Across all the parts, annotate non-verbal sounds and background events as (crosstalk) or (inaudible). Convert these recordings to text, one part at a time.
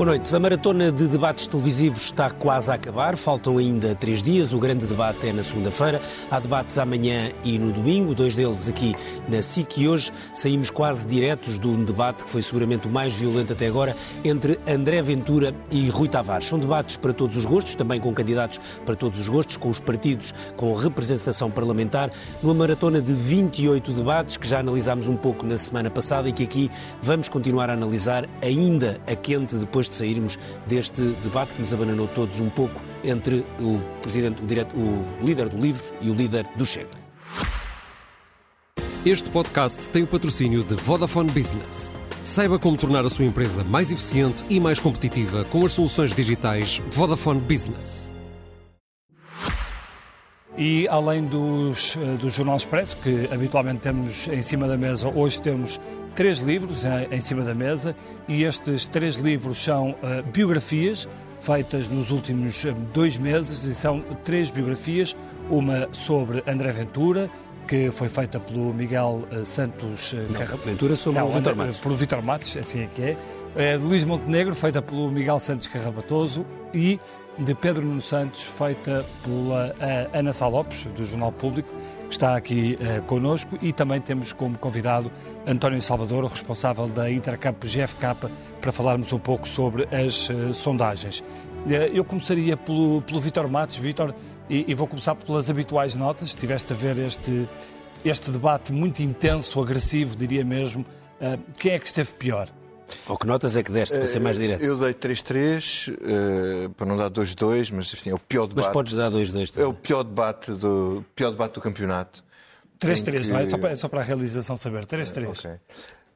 Boa noite. A maratona de debates televisivos está quase a acabar. Faltam ainda três dias. O grande debate é na segunda-feira. Há debates amanhã e no domingo, dois deles aqui na SIC. E hoje saímos quase diretos de um debate que foi seguramente o mais violento até agora entre André Ventura e Rui Tavares. São debates para todos os gostos, também com candidatos para todos os gostos, com os partidos com representação parlamentar, numa maratona de 28 debates que já analisámos um pouco na semana passada e que aqui vamos continuar a analisar ainda a quente depois de sairmos deste debate que nos abananou todos um pouco entre o presidente, o, direto, o líder do LIVRE e o líder do Chega. Este podcast tem o patrocínio de Vodafone Business. Saiba como tornar a sua empresa mais eficiente e mais competitiva com as soluções digitais Vodafone Business. E além dos, eh, do Jornal Expresso, que habitualmente temos em cima da mesa, hoje temos três livros eh, em cima da mesa e estes três livros são uh, biografias feitas nos últimos dois meses e são três biografias, uma sobre André Ventura, que foi feita pelo Miguel Santos Não, Ventura sobre Não, o Vitor Matos. Por Vitor Matos, assim é que é. é de Luís Montenegro, feita pelo Miguel Santos Carrabatoso e de Pedro Nuno Santos, feita pela Ana Salopes, do Jornal Público, que está aqui uh, connosco, e também temos como convidado António Salvador, responsável da Intercampo GFK, para falarmos um pouco sobre as uh, sondagens. Uh, eu começaria pelo, pelo Vítor Matos. Vítor, e, e, vou começar pelas habituais notas. Tiveste a ver este, este debate muito intenso, agressivo, diria mesmo. Quem é que esteve pior? Ou que notas é que deste, para ser mais eh, direto? Eu dei 3-3, uh, eh, para não dar 2-2, mas assim, é o pior debate. Mas podes dar 2-2 É o pior debate do, pior debate do campeonato. 3-3, que... não é? Só para, é só para a realização saber. 3-3. Uh, okay.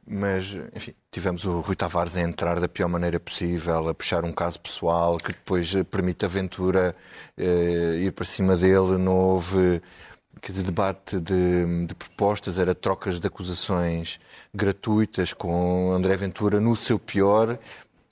Mas, enfim, tivemos o Rui Tavares a entrar da pior maneira possível, a puxar um caso pessoal que depois permite a aventura uh, ir para cima dele. Não houve quer dizer, debate de, de, propostas, era trocas de acusações gratuitas com André Ventura no seu pior,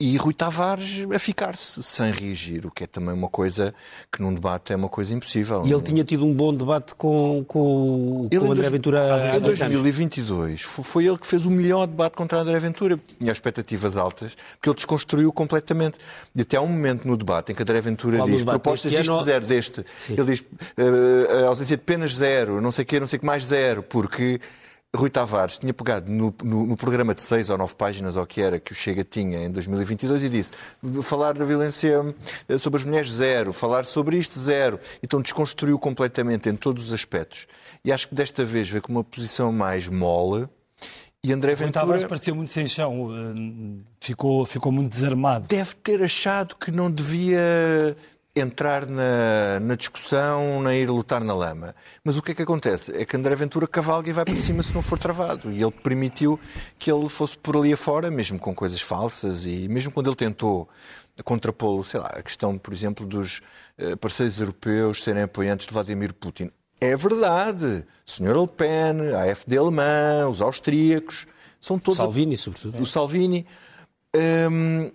e Rui Tavares a ficar-se sem reagir, o que é também uma coisa que num debate é uma coisa impossível. E ele tinha tido um bom debate com, com, com André Ventura Em 2022 foi ele que fez o melhor debate contra André Ventura, tinha expectativas altas, porque ele desconstruiu completamente. E até há um momento no debate em que André Ventura Qual diz propostas disto ano... zero deste. Sim. Ele diz uh, a ausência de penas zero, não sei o que, não sei o que mais zero, porque Rui Tavares tinha pegado no, no, no, programa de seis ou nove páginas, ou que era, que o Chega tinha em 2022, e disse: falar da violência eh, sobre as mulheres, zero, falar sobre isto, zero. Então desconstruiu completamente em todos os aspectos. E acho que desta vez veio com uma posição mais mole. E André Ventura... Rui Tavares parecia muito sem chão, eh, ficou, ficou muito desarmado. Deve ter achado que não devia entrar na, na, discussão, nem ir lutar na lama. Mas o que é que acontece? É que André Ventura cavalga e vai para cima se não for travado. E ele permitiu que ele fosse por ali afora, mesmo com coisas falsas, e mesmo quando ele tentou contrapô-lo, sei lá, a questão, por exemplo, dos uh, parceiros europeus serem apoiantes de Vladimir Putin. É verdade. Sr. Le Pen, a AfD alemã, os austríacos, são todos... Salvini, sobretudo. O Salvini. Ele,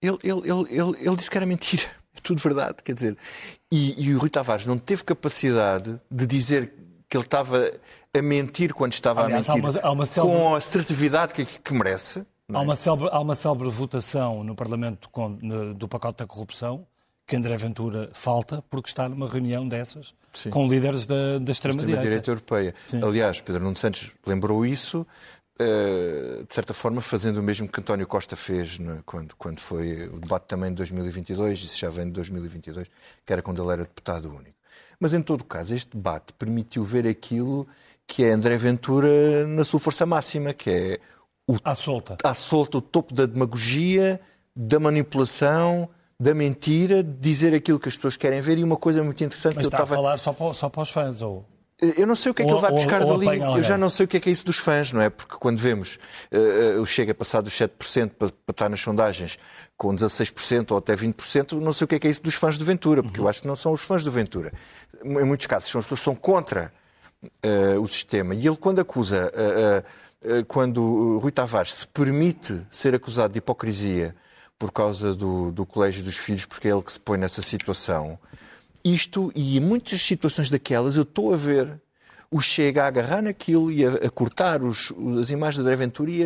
ele, ele, ele, ele disse que era mentira tudo verdade, quer dizer. E, e o Rui Tavares não teve capacidade de dizer que ele estava a mentir quando estava Aliás, a mentir há uma, há uma célebre... com a assertividade que, que merece. É? Há, uma célebre, há uma célebre votação no Parlamento com, no, do pacote da corrupção que André Ventura falta porque está numa reunião dessas Sim. com líderes da, da extrema-direita. Extrema-direita europeia. Sim. Aliás, Pedro Nuno Santos lembrou isso de certa forma, fazendo o mesmo que António Costa fez né, quando, quando foi o debate também de 2022, isso já vem de 2022, que era quando ele era deputado único. Mas, em todo caso, este debate permitiu ver aquilo que é André Ventura na sua força máxima, que é o, à solta. À solta, o topo da demagogia, da manipulação, da mentira, de dizer aquilo que as pessoas querem ver. E uma coisa muito interessante Mas que eu estava. a falar só para, só para os fãs, ou. Eu não sei o que é que ou, ele vai buscar ou, dali. Ou eu já não sei o que é que é isso dos fãs, não é? Porque quando vemos uh, o Chega passar dos 7% para, para estar nas sondagens com 16% ou até 20%, não sei o que é que é isso dos fãs de Ventura, porque uhum. eu acho que não são os fãs de Ventura. Em muitos casos, são as pessoas que são contra uh, o sistema. E ele, quando acusa, uh, quando Rui Tavares se permite ser acusado de hipocrisia por causa do, do colégio dos filhos, porque é ele que se põe nessa situação isto e em muitas situações daquelas eu estou a ver o Chega a agarrar naquilo e a, a cortar os, as imagens da André Ventura e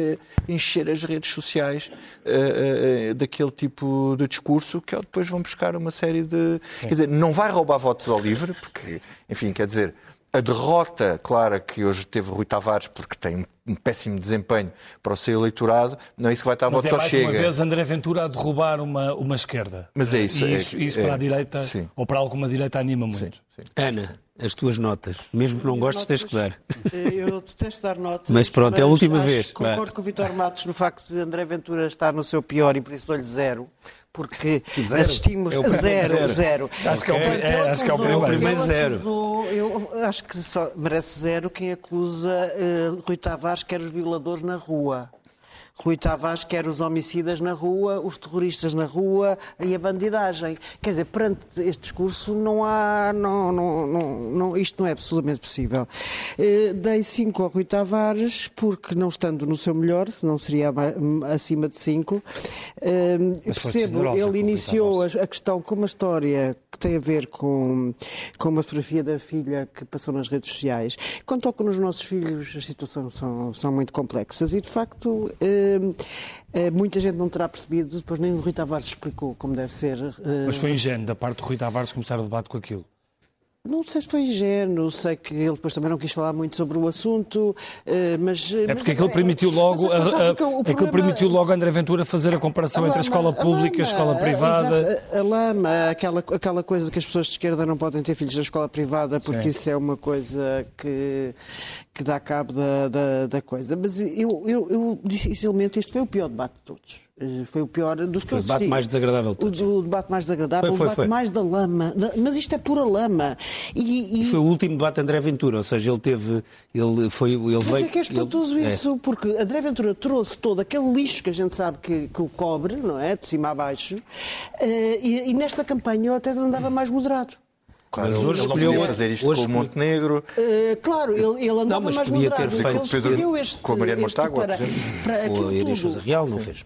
a encher as redes sociais uh, uh, daquele tipo de discurso que depois vão buscar uma série de. Sim. Quer dizer, não vai roubar votos ao livre, porque, enfim, quer dizer, a derrota clara que hoje teve Rui Tavares, porque tem um péssimo desempenho para o seu eleitorado, não é isso que vai estar a votos é ao Chega. mais uma vez André Ventura a derrubar uma, uma esquerda. Mas é isso. E isso, é, isso é, para a direita, sim. ou para alguma direita, anima muito. Sim, sim. Ana, as tuas notas. Mesmo que não gostes, tens que dar. (laughs) Eu detesto dar notas. Mas pronto, mas é a última vez. Concordo claro. com o Vitor Matos no facto de André Ventura estar no seu pior e por isso dou-lhe zero porque zero. assistimos a zero, zero, zero. Acho que é o, é, acho que é o primeiro zero. Acusou, eu acho que só merece zero quem acusa uh, Rui Tavares que era os violadores na rua. Rui Tavares quer os homicidas na rua, os terroristas na rua e a bandidagem. Quer dizer, perante este discurso não há. Não, não, não, não isto não é absolutamente possível. Eh, dei 5 ao Rui Tavares, porque não estando no seu melhor, senão seria acima de 5. Eh, percebo, ele iniciou a questão com uma história que tem a ver com, com uma fotografia da filha que passou nas redes sociais. Quando tocam nos nossos filhos, as situações são, são muito complexas e, de facto. Eh, muita gente não terá percebido, depois nem o Rui Tavares explicou como deve ser. Uh... Mas foi ingênuo da parte do Rui Tavares começar o debate com aquilo. Não sei se foi ingênuo, sei que ele depois também não quis falar muito sobre o assunto, mas... É porque aquilo permitiu logo, a, a, problema... aquilo permitiu logo a André Ventura fazer a comparação a entre lama, a escola pública e a, escola privada. A, a, lama, aquela, aquela coisa que as pessoas de esquerda não podem ter filhos na escola privada porque Sim. isso é uma coisa que, que dá cabo da, da, da coisa. Mas eu, eu, eu, dificilmente, este foi o pior debate de todos. Eh, foi o pior dos que foi eu assisti. o debate mais desagradável de todos. O, o debate mais desagradável, foi, foi, o debate foi. mais da lama. Mas isto é pura lama. E, e... foi o último debate de André Ventura, ou seja, ele teve. Ele foi, ele mas veio, é que é espantoso ele... isso, é. porque André Ventura trouxe todo aquele lixo que a gente sabe que, que o cobre, não é? De cima a baixo, uh, e, e nesta campanha ele até andava mais moderado. Claro, mas hoje ele não podia fazer isto hoje, com o Montenegro. Uh, claro, ele, ele andava não, mas mais podia moderado. ter feito Pedro, este, com a Mariana Mortágua, para, para ou a Inês Real não fez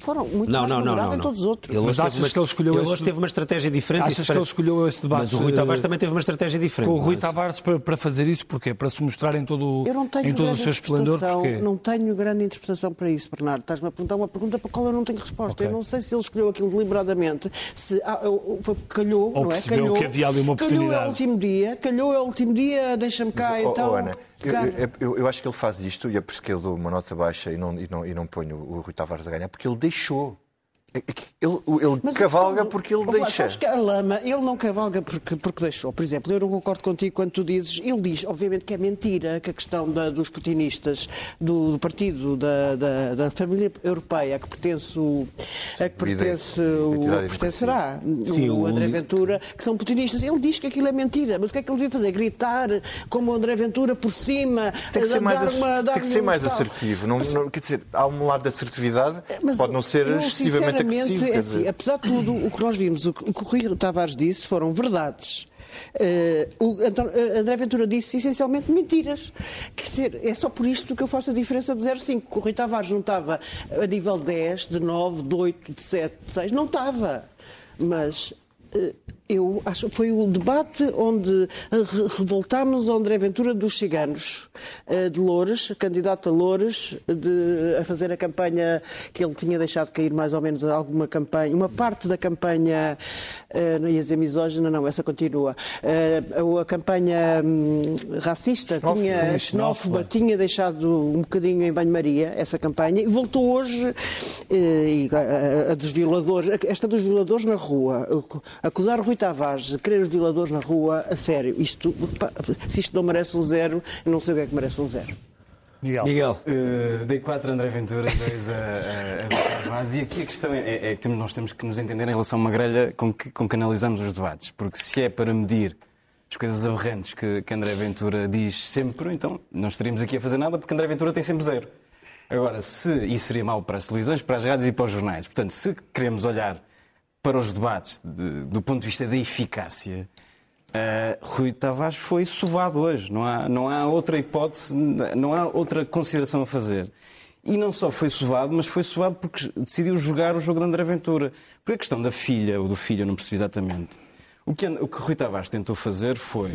foram muito não, mais não, não, não, não. todos os outros. Ele mas achas uma, que ele escolheu ele hoje teve uma estratégia diferente? Achas que ele escolheu esse debate? Mas o Rui Tavares também teve uma estratégia diferente. Com o Rui Tavares para, para fazer isso, porquê? Para se mostrar em todo, em todo o seu esplendor, porquê? Não tenho grande interpretação para isso, Bernardo. Estás-me a perguntar uma pergunta para a qual eu não tenho resposta. Okay. Eu não sei se ele escolheu aquilo deliberadamente, se ah, foi calhou, Ou não é? Calhou, que havia ali uma oportunidade. Calhou é o último dia, calhou é o último dia, deixa-me cá, mas, então... Oh, Ana, eu, eu, eu, acho que ele faz isto, e é por isso que ele deu uma nota baixa e não, e não, e não ponho o Rui Tavares a ganhar, porque ele deixou. É ele, ele cavalga porque ele deixa. Sabes que a lama, ele não cavalga porque, porque deixou. Por exemplo, eu não concordo contigo quando tu dizes, ele diz, obviamente, que é mentira que a questão da, dos putinistas, do, do partido da, da, da, família europeia, a que pertence o. a que pertence o. pertencerá Sim, o, o André Ventura, que são putinistas. Ele diz que aquilo é mentira, mas o que é que ele devia fazer? Gritar como o André Ventura por cima, tem que ser mais, uma, tem que ser mais assertivo. Não, não, quer dizer, há um lado de assertividade, mas pode não ser excessivamente Sinceramente, é assim, apesar de tudo, o que nós vimos, o que o Rui Tavares disse foram verdades. O uh, André Ventura disse essencialmente mentiras. Quer dizer, é só por isto que eu faço a diferença de 0,5. O Rui Tavares não estava a nível 10, de 9, de 8, de 7, de 6. Não estava. Mas uh, eu acho foi o debate onde revoltámos o André Ventura dos ciganos eh, de Loures, candidato a Loures, de, a fazer a campanha que ele tinha deixado cair mais ou menos alguma campanha, uma parte da campanha, eh, não ia dizer misógina, não, essa continua. Eh, a campanha hum, racista, tinha, xenófoba, tinha deixado um bocadinho em banho-maria essa campanha e voltou hoje e, a, a dos violadores, esta dos violadores na rua, acusar o Rui Tavares de querer os violadores na rua, a sério, isto, se isto não merece um zero, eu não sei o que é que merece um zero. Miguel. Miguel. Uh, dei 4 a André Ventura, 2 a, a, Tavares. E aqui a questão é, é, é, que nós temos que nos entender em relação a uma grelha com que, com que analisamos os debates. Porque se é para medir as coisas aberrantes que, que André Ventura diz sempre, então não estaríamos aqui a fazer nada porque André Ventura tem sempre zero. Agora, se isso seria mau para as televisões, para as rádios e para os jornais. Portanto, se queremos olhar para os debates, de, do ponto de vista da eficácia, uh, Rui Tavares foi sovado hoje. Não há, não há outra hipótese, não há outra consideração a fazer. E não só foi sovado, mas foi sovado porque decidiu jogar o jogo de André Ventura. Por a questão da filha, ou do filho, eu não percebi exatamente. O que, o que Rui Tavares tentou fazer foi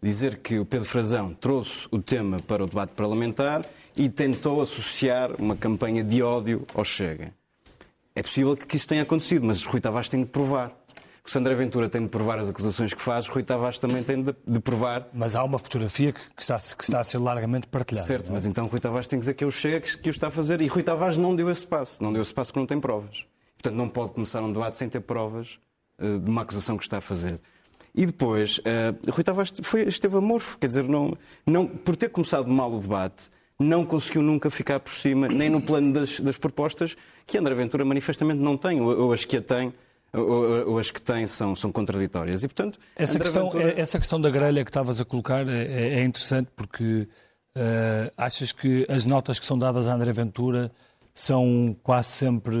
dizer que o Pedro Frazão trouxe o tema para o debate parlamentar e tentou associar uma campanha de ódio ao Chega. É possível que isso tenha acontecido, mas Rui Tavares tem de provar. O Sandra Ventura tem de provar as acusações que faz, Rui Tavares também tem de, de provar. Mas há uma fotografia que, que, está, que está a ser largamente partilhada. Certo, é? mas então Rui Tavares tem que dizer que é o Chega que, que o está a fazer. E Rui Tavares não deu esse passo. Não deu esse passo porque não tem provas. Portanto, não pode começar um debate sem ter provas uh, de uma acusação que está a fazer. E depois, uh, Rui Tavares foi, esteve amorfo, quer dizer, não, não, por ter começado mal o debate, não conseguiu nunca ficar por cima, nem no plano das, das propostas, que André Ventura manifestamente não tem, ou, ou as que a tem ou, ou, as que têm são, são contraditórias. E, portanto, essa, questão, Ventura... É, essa questão da grelha que estavas a colocar é, é, é interessante porque uh, achas que as notas que são dadas a André Ventura são quase sempre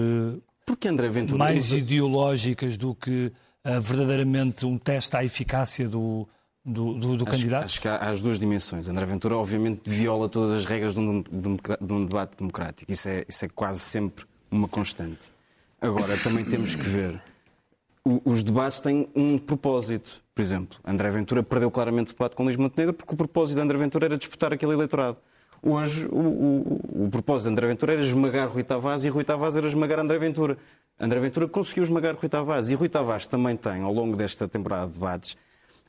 porque André Ventura mais ideológicas do que uh, verdadeiramente um teste à eficácia do, do, do, do acho, candidato? Acho que há, há, as duas dimensões. André Ventura, obviamente, viola todas as regras de um, de um, de um debate democrático. Isso é, isso é quase sempre uma constante. Agora, também temos que ver os debates têm um propósito. Por exemplo, André Ventura perdeu claramente o debate com Luís Montenegro porque o propósito de André Ventura era disputar aquele eleitorado. Hoje, o, o, o propósito de André Ventura era esmagar Rui Tavares e Rui Tavares era esmagar André Ventura. André Ventura conseguiu esmagar Rui Tavares e Rui Tavares também tem, ao longo desta temporada de debates,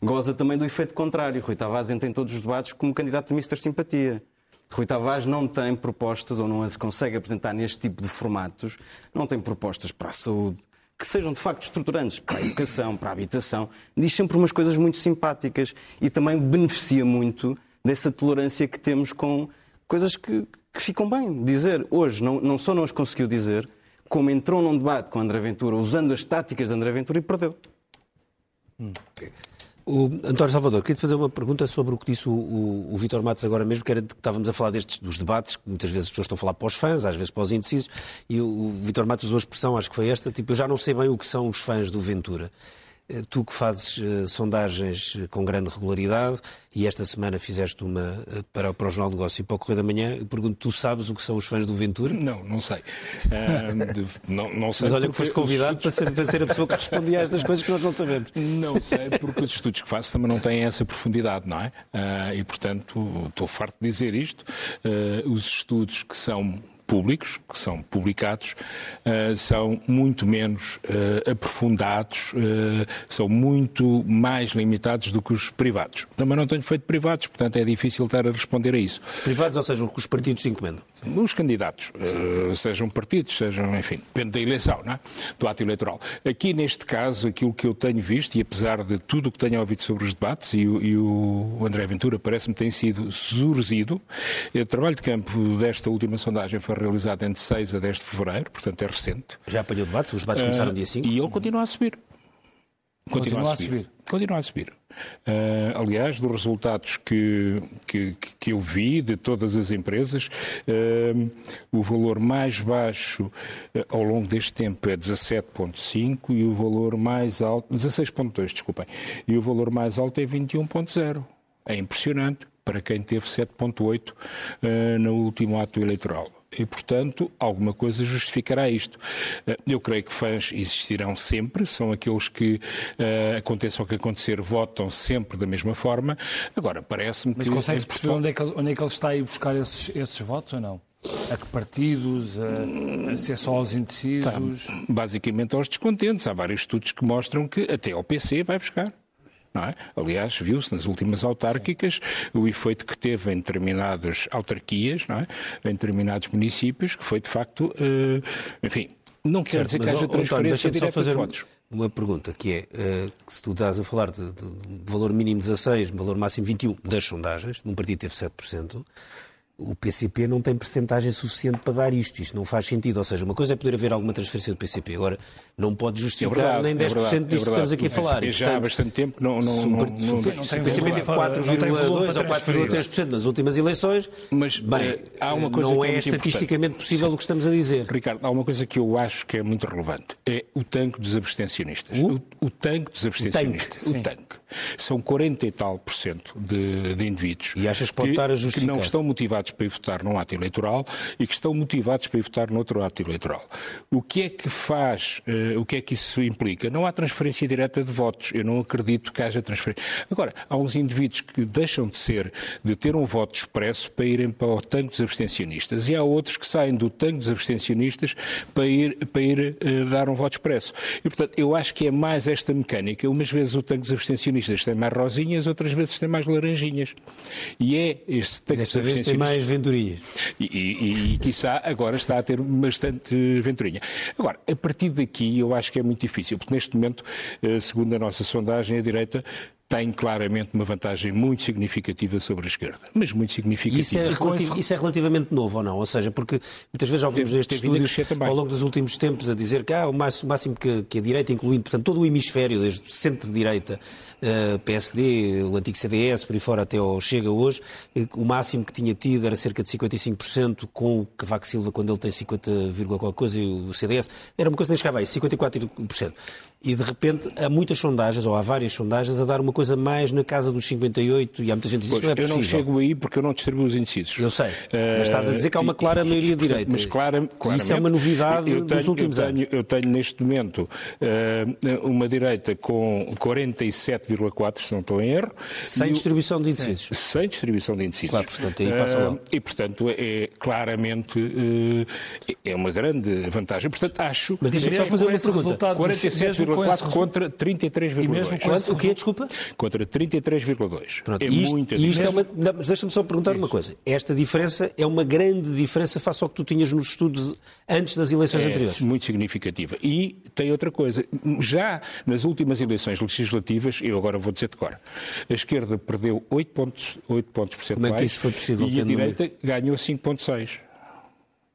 goza também do efeito contrário. Rui Tavares entra em todos os debates como candidato de Mr. Simpatia. Rui Tavares não tem propostas ou não as consegue apresentar neste tipo de formatos, não tem propostas para a saúde, que sejam de facto estruturantes para a educação, para a habitação, diz sempre umas coisas muito simpáticas e também beneficia muito dessa tolerância que temos com coisas que, que ficam bem dizer. Hoje não, não só não as conseguiu dizer, como entrou num debate com André Ventura usando as táticas de André Ventura e perdeu. Hum. O António Salvador, queria te fazer uma pergunta sobre o que disse o, o, o Vitor Matos agora mesmo, que era de que estávamos a falar destes dos debates, que muitas vezes as pessoas estão a falar para os fãs, às vezes para os indecisos, e o, o Vitor Matos usou a expressão, acho que foi esta, tipo, eu já não sei bem o que são os fãs do Ventura. Eh, tu que fazes uh, sondagens eh, com grande regularidade e esta semana fizeste uma uh, para, para o Jornal de Negócio e para o Correio da Manhã, eu pergunto, tu sabes o que são os fãs do Ventura? Não, não sei. Uh, de, não, não sei Mas olha que foste convidado para ser, para ser, a pessoa que respondia a estas coisas que nós não sabemos. Não sei, porque os estudos que faço também não têm essa profundidade, não é? e, portanto, estou farto de dizer isto. os estudos que são públicos, que são publicados, uh, são muito menos uh, aprofundados, uh, são muito mais limitados do que os privados. Também não tenho feito privados, portanto é difícil estar a responder a isso. Os privados, ou seja, os que os partidos se encomendam? Os candidatos, sejam partidos, sejam, enfim, depende da eleição, não é? do ato eleitoral. Aqui, neste caso, aquilo que eu tenho visto, e apesar de tudo o que tenho ouvido sobre os debates, e, o, e o André Ventura parece-me tem sido surzido, o trabalho de campo desta última sondagem foi realizado entre 6 a 10 de fevereiro, portanto é recente. Já apanhou debates? Os debates começaram dia 5? E ele continua a subir. Continua, continua a, subir. a subir. Continua a subir. Uh, aliás, dos resultados que, que, que, eu vi de todas as empresas, uh, o valor mais baixo uh, ao longo deste tempo é 17,5 e o valor mais alto, 16,2, desculpem, e o valor mais alto é 21,0. É impressionante para quem teve 7,8 no último ato eleitoral e, portanto, alguma coisa justificará isto. Eh, eu creio que fãs existirão sempre, são aqueles que, uh, aconteça o que acontecer, votam sempre da mesma forma. Agora, parece-me que. Mas consegue-se perceber onde é, que, onde é que ele está a ir buscar esses, esses votos ou não? A que partidos? A, a ser só aos indecisos? Tá, basicamente aos descontentes. Há vários estudos que mostram que até ao PC vai buscar. É? Aliás, viu-se nas últimas autárquicas o efeito que teve em determinadas autarquias, é? em determinados municípios, que foi de facto, uh, enfim, não quer dizer que haja transferência direta fazer de votos. Uma pergunta que é, uh, que se tu estás a falar de, de, de, valor mínimo 16, valor máximo 21 das sondagens, num partido teve 7%, o PCP não tem percentagem suficiente para dar isto. Isto não faz sentido. Ou seja, uma coisa é poder haver alguma transferência do PCP. Agora, não pode justificar é verdade, nem 10% é verdade, disto é que estamos aqui a falar. O já há bastante tempo não, não, não, não, não, o PCP teve 4,2% ou 4,3% nas últimas eleições. Mas, bem, eh, há uma coisa não é, é estatisticamente possível Sim. o que estamos a dizer. Ricardo, há uma coisa que eu acho que é muito relevante. É o tanque dos abstencionistas. O, o tanque dos abstencionistas. O tanque. O tanque. São 40 e tal por cento de, de indivíduos e achas que, pode estar a que não estão motivados para ir votar num ato eleitoral e que estão motivados para ir votar noutro ato eleitoral. O que é que faz, uh, o que é que isso implica? Não há transferência direta de votos. Eu não acredito que haja transferência. Agora, há uns indivíduos que deixam de ser, de ter um voto expresso para irem para o tanque dos abstencionistas e há outros que saem do tanque dos abstencionistas para ir, para ir uh, dar um voto expresso. E, portanto, eu acho que é mais esta mecânica. Umas vezes o tanque dos abstencionistas tem mais rosinhas, outras vezes tem mais laranjinhas. E é este tanque Desta vez tem mais venturinhas. E, e, e, quiçá, agora está a ter bastante venturinha. Agora, a partir daqui, eu acho que é muito difícil, porque neste momento, eh, segundo a nossa sondagem, a direita tem claramente uma vantagem muito significativa sobre a esquerda. Mas muito significativa. Isso é, relativo, isso é relativamente novo ou não? Ou seja, porque muitas vezes já ouvimos nestes estúdios ao longo dos últimos tempos a dizer que ah, o máximo, que, que, a direita, incluindo portanto, todo o hemisfério, desde o centro-direita, PSD, o antigo CDS, por aí fora até ao Chega hoje, o máximo que tinha tido era cerca de 55%, com o Cavaco Silva, quando ele tem 50, qualquer coisa, e o CDS, era uma coisa que nem chegava aí, 54%. E de repente há muitas sondagens, ou há várias sondagens, a dar uma coisa mais na casa dos 58 e há muita gente que diz que não é possível. Eu não chego aí porque eu não distribuo os indecisos. Eu sei, mas estás a dizer que há uma clara maioria direita. Mas clara, Isso é uma novidade tenho, dos últimos eu tenho, anos. Eu tenho neste momento uma direita com 47,4, se não estou em erro. Sem distribuição de indecisos. Sem distribuição de indecisos. Claro, portanto, aí passa lá. Uh, e, portanto, é claramente uh, é uma grande vantagem. Portanto, acho... Mas deixa-me só fazer uma pergunta. 47,4 contra 33,2. O quê, desculpa? Contra 33,2. Pronto, é isto, muita isto é uma, Mas deixa-me só perguntar isso. uma coisa. Esta diferença é uma grande diferença face ao que tu tinhas nos estudos antes das eleições é anteriores? muito significativa. E tem outra coisa. Já nas últimas eleições legislativas, eu agora vou dizer de cor, a esquerda perdeu 8 pontos, 8 pontos percentuais Como é que isso foi possível, e a direita número? ganhou 5,6.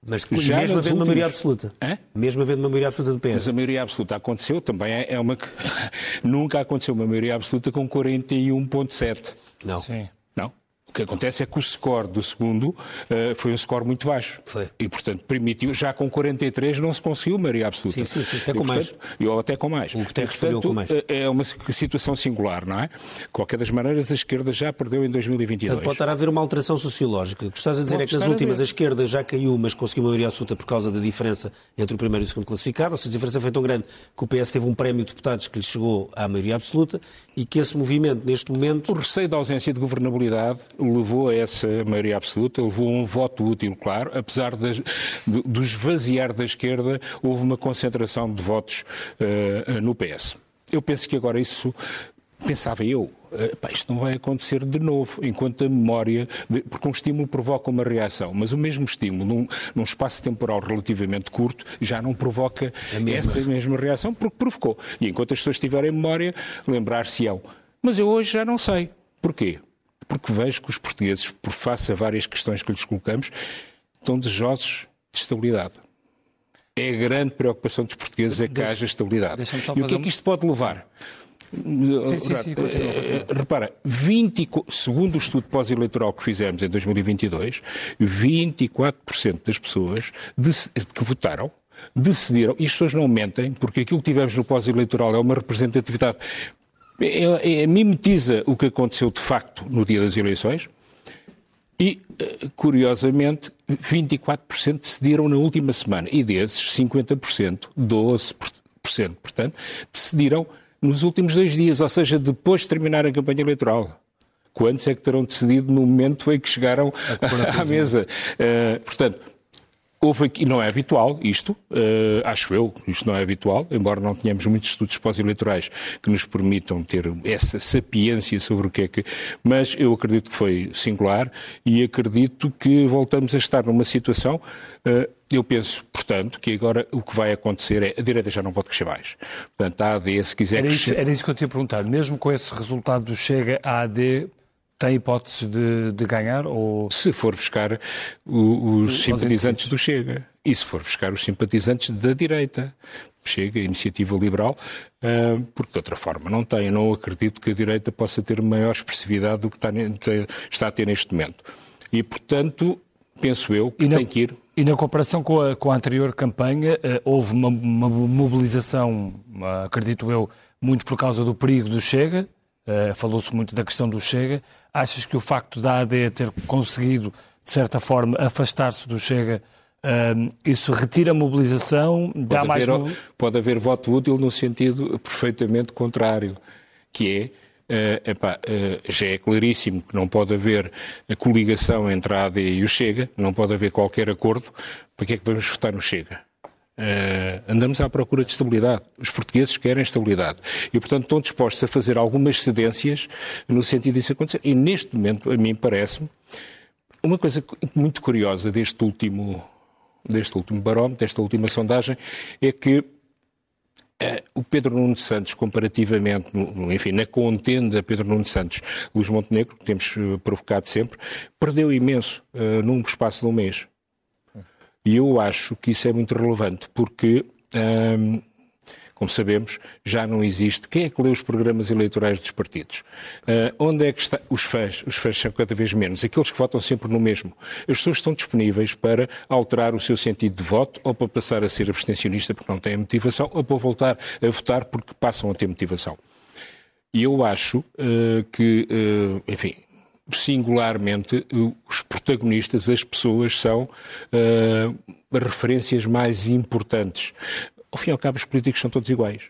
Mas já mesmo havendo uma maioria absoluta. Hã? Mesmo havendo uma maioria absoluta do PS. Mas a maioria absoluta aconteceu, também é, é uma. (laughs) Nunca aconteceu uma maioria absoluta com 41,7. Não. Sim. O que acontece é que o score do segundo uh, foi um score muito baixo. Foi. E, portanto, permitiu, já com 43 não se conseguiu maioria absoluta. Sim, sim, sim até com e, mais. Ou até com mais. O Guterres falhou com mais. Eh, é uma situação singular, não é? De qualquer das maneiras, a esquerda já perdeu em 2022. Portanto, pode estar a haver uma alteração sociológica. O que estás a dizer pode é que nas últimas a, a, esquerda já caiu, mas conseguiu maioria absoluta por causa da diferença entre o primeiro e o segundo classificado. Ou seja, a diferença foi tão grande que o PS teve um prémio de deputados que lhe chegou à maioria absoluta e que esse movimento, neste momento... O receio da ausência de governabilidade levou a essa maioria absoluta, levou um voto útil, claro, apesar das, do esvaziar da esquerda, houve uma concentração de votos uh, no PS. Eu penso que agora isso pensava eu, uh, pá, isto não vai acontecer de novo, enquanto a memória, de, porque um estímulo provoca uma reação, mas o mesmo estímulo, num, num espaço temporal relativamente curto, já não provoca essa mesma reação, porque provocou. E enquanto as pessoas tiverem memória, lembrar-se-ão. Mas eu hoje já não sei. Porquê? Porque vejo que os portugueses, por face a várias questões que lhes colocamos, estão desejosos de estabilidade. É a grande preocupação dos portugueses é que haja estabilidade. E o que é que isto pode levar? Sim, sim, sim, eh, Repara, 20, segundo o estudo pós-eleitoral que fizemos em 2022, 24% das pessoas que votaram decidiram, e as pessoas não mentem, porque aquilo que tivemos no pós-eleitoral é uma representatividade é, é, mimetiza o que aconteceu de facto no dia das eleições e, eh, curiosamente, 24% decidiram na última semana e desses 50%, 12%, portanto, decidiram nos últimos dois dias, ou seja, depois de terminar a campanha eleitoral. Quantos é que terão decidido no momento em que chegaram (laughs) à mesa? Uh, portanto, Houve aqui, não é habitual isto, uh, acho eu, isto não é habitual, embora não tenhamos muitos estudos pós-eleitorais que nos permitam ter essa sapiência sobre o que é que. Mas eu acredito que foi singular e acredito que voltamos a estar numa situação. Uh, eu penso, portanto, que agora o que vai acontecer é a direita já não pode crescer mais. Portanto, a AD, se quiser era crescer... Isso, era isso que eu tinha perguntado. Mesmo com esse resultado do Chega, a AD tem hipóteses de, de ganhar? Ou... Se for buscar o, os simpatizantes do Chega e se for buscar os simpatizantes da direita, Chega, Iniciativa Liberal, uh, porque de outra forma não tem. Eu não acredito que a direita possa ter maior expressividade do que está, a ter neste momento. E, portanto, penso eu que na, tem que ir. E na comparação com a, com a anterior campanha, uh, houve uma, uma mobilização, uh, acredito eu, muito por causa do perigo do Chega, Uh, Falou-se muito da questão do Chega. Achas que o facto da AD ter conseguido, de certa forma, afastar-se do Chega, uh, isso retira a mobilização? Dá pode, mais haver, pode haver voto útil no sentido perfeitamente contrário, que é Uh, epá, uh, já é claríssimo que não pode haver a coligação entre a AD e o Chega, não pode haver qualquer acordo. Para que é que vamos votar no Chega? Uh, andamos à procura de estabilidade. Os portugueses querem estabilidade. E, portanto, estão dispostos a fazer algumas cedências no sentido disso acontecer. E, neste momento, a mim parece-me, uma coisa muito curiosa deste último, deste último barómetro, desta última sondagem, é que Uh, o Pedro Nuno Santos, comparativamente, no, enfim, na contenda Pedro Nuno Santos, Luís Montenegro, que temos uh, provocado sempre, perdeu imenso uh, num espaço de um mês. E eu acho que isso é muito relevante, porque ehm, como sabemos, já não existe. Quem é que lê os programas eleitorais dos partidos? Uh, onde é que está? Os fãs. Os fãs são cada vez menos. Aqueles que votam sempre no mesmo. As pessoas estão disponíveis para alterar o seu sentido de voto ou para passar a ser abstencionista porque não têm motivação ou para voltar a votar porque passam a ter motivação. E eu acho uh, que, uh, enfim, singularmente, os protagonistas, as pessoas, são uh, referências mais importantes ao fim e ao cabo, os políticos são todos iguais.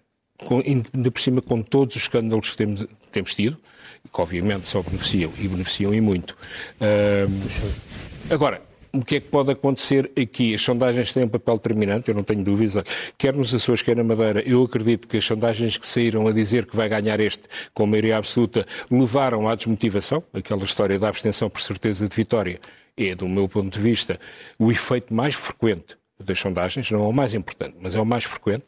Com, ainda por cima, com todos os escândalos que temos, temos tido, que obviamente só beneficiam e beneficiam e muito. Uh, agora, o que é que pode acontecer aqui? As sondagens têm um papel determinante, eu não tenho dúvidas. Quer nos Açores, quer na Madeira, eu acredito que as sondagens que saíram a dizer que vai ganhar este com maioria absoluta levaram à desmotivação, aquela história da abstenção por certeza de vitória. É, do meu ponto de vista, o efeito mais frequente das sondagens, não é o mais importante, mas é o mais frequente,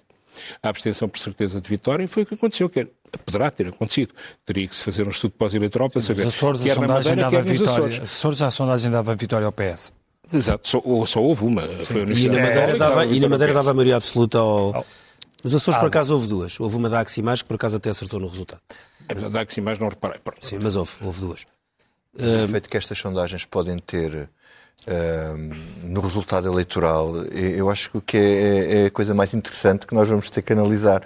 a abstenção por certeza de vitória, foi o que aconteceu, que poderá ter acontecido. Teria que se fazer um estudo pós-eleitoral para saber. Os Açores, a sondagem Madeira, dava vitória. Açores. Açores, a sondagem dava vitória ao PS. Exato, só, só houve uma. e, na Madeira, dava, e na Madeira dava a maioria absoluta ao. Nos Açores, ah, por acaso, houve duas. Houve uma da Aximais que, por acaso, até acertou no resultado. A da Aximais não reparei. Pronto. Sim, mas houve, houve duas. O efeito que estas sondagens podem ter no resultado eleitoral, eu acho que é, é, a coisa mais interessante que nós vamos ter que analisar.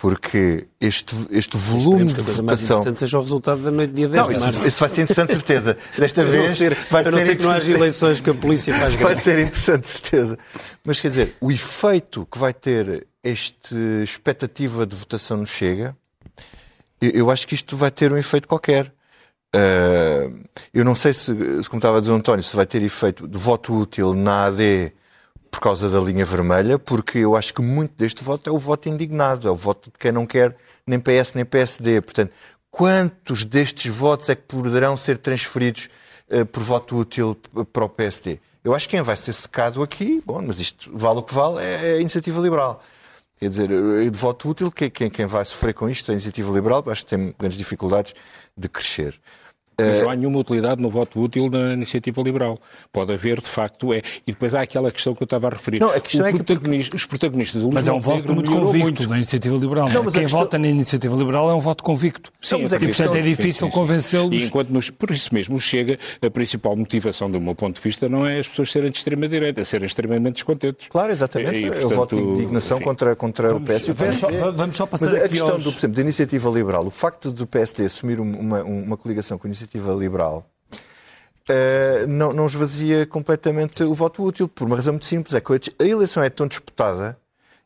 Porque este, este volume de que votação... mais interessante seja o resultado da noite dia 10 não, isso, isso vai ser interessante, certeza. (laughs) Desta vez ser, vai ser... A não ser que não haja eleições, porque a polícia faz Vai ser interessante, certeza. Mas quer dizer, o efeito que vai ter esta expectativa de votação no Chega, eu, eu acho que isto vai ter um efeito qualquer. Uh, eu não sei se, como estava a dizer o António, se vai ter efeito de voto útil na AD por causa da linha vermelha, porque eu acho que muito deste voto é o voto indignado, é o voto de quem não quer nem PS nem PSD. Portanto, quantos destes votos é que poderão ser transferidos uh, por voto útil para o PSD? Eu acho que quem vai ser secado aqui, bom, mas isto vale o que vale, é a iniciativa liberal. Quer dizer, de voto útil, quem, quem vai sofrer com isto é a iniciativa liberal, acho que tem grandes dificuldades de crescer. Mas não há nenhuma utilidade no voto útil da iniciativa liberal. Pode haver, de facto, é. E depois há aquela questão que eu estava a referir. Não, a questão é protagonista, que... Os protagonistas Mas é um voto muito convicto muito. na iniciativa liberal. Não, mas Quem questão... vota na iniciativa liberal é um voto convicto. Sim, mas é e, portanto, é difícil convencê-los. Enquanto nos... Por isso mesmo, chega, a principal motivação, do meu ponto de vista, não é as pessoas serem de extrema-direita, é serem extremamente descontentes. Claro, exatamente. E, portanto, é o voto de indignação enfim, contra, contra vamos, o PSD. Vamos só, vamos só passar mas a questão, aos... do, por exemplo, da iniciativa liberal, o facto do PSD assumir uma, uma coligação com a iniciativa liberal Uh, não, não esvazia completamente o voto útil, por uma razão muito simples. É que a eleição é tão disputada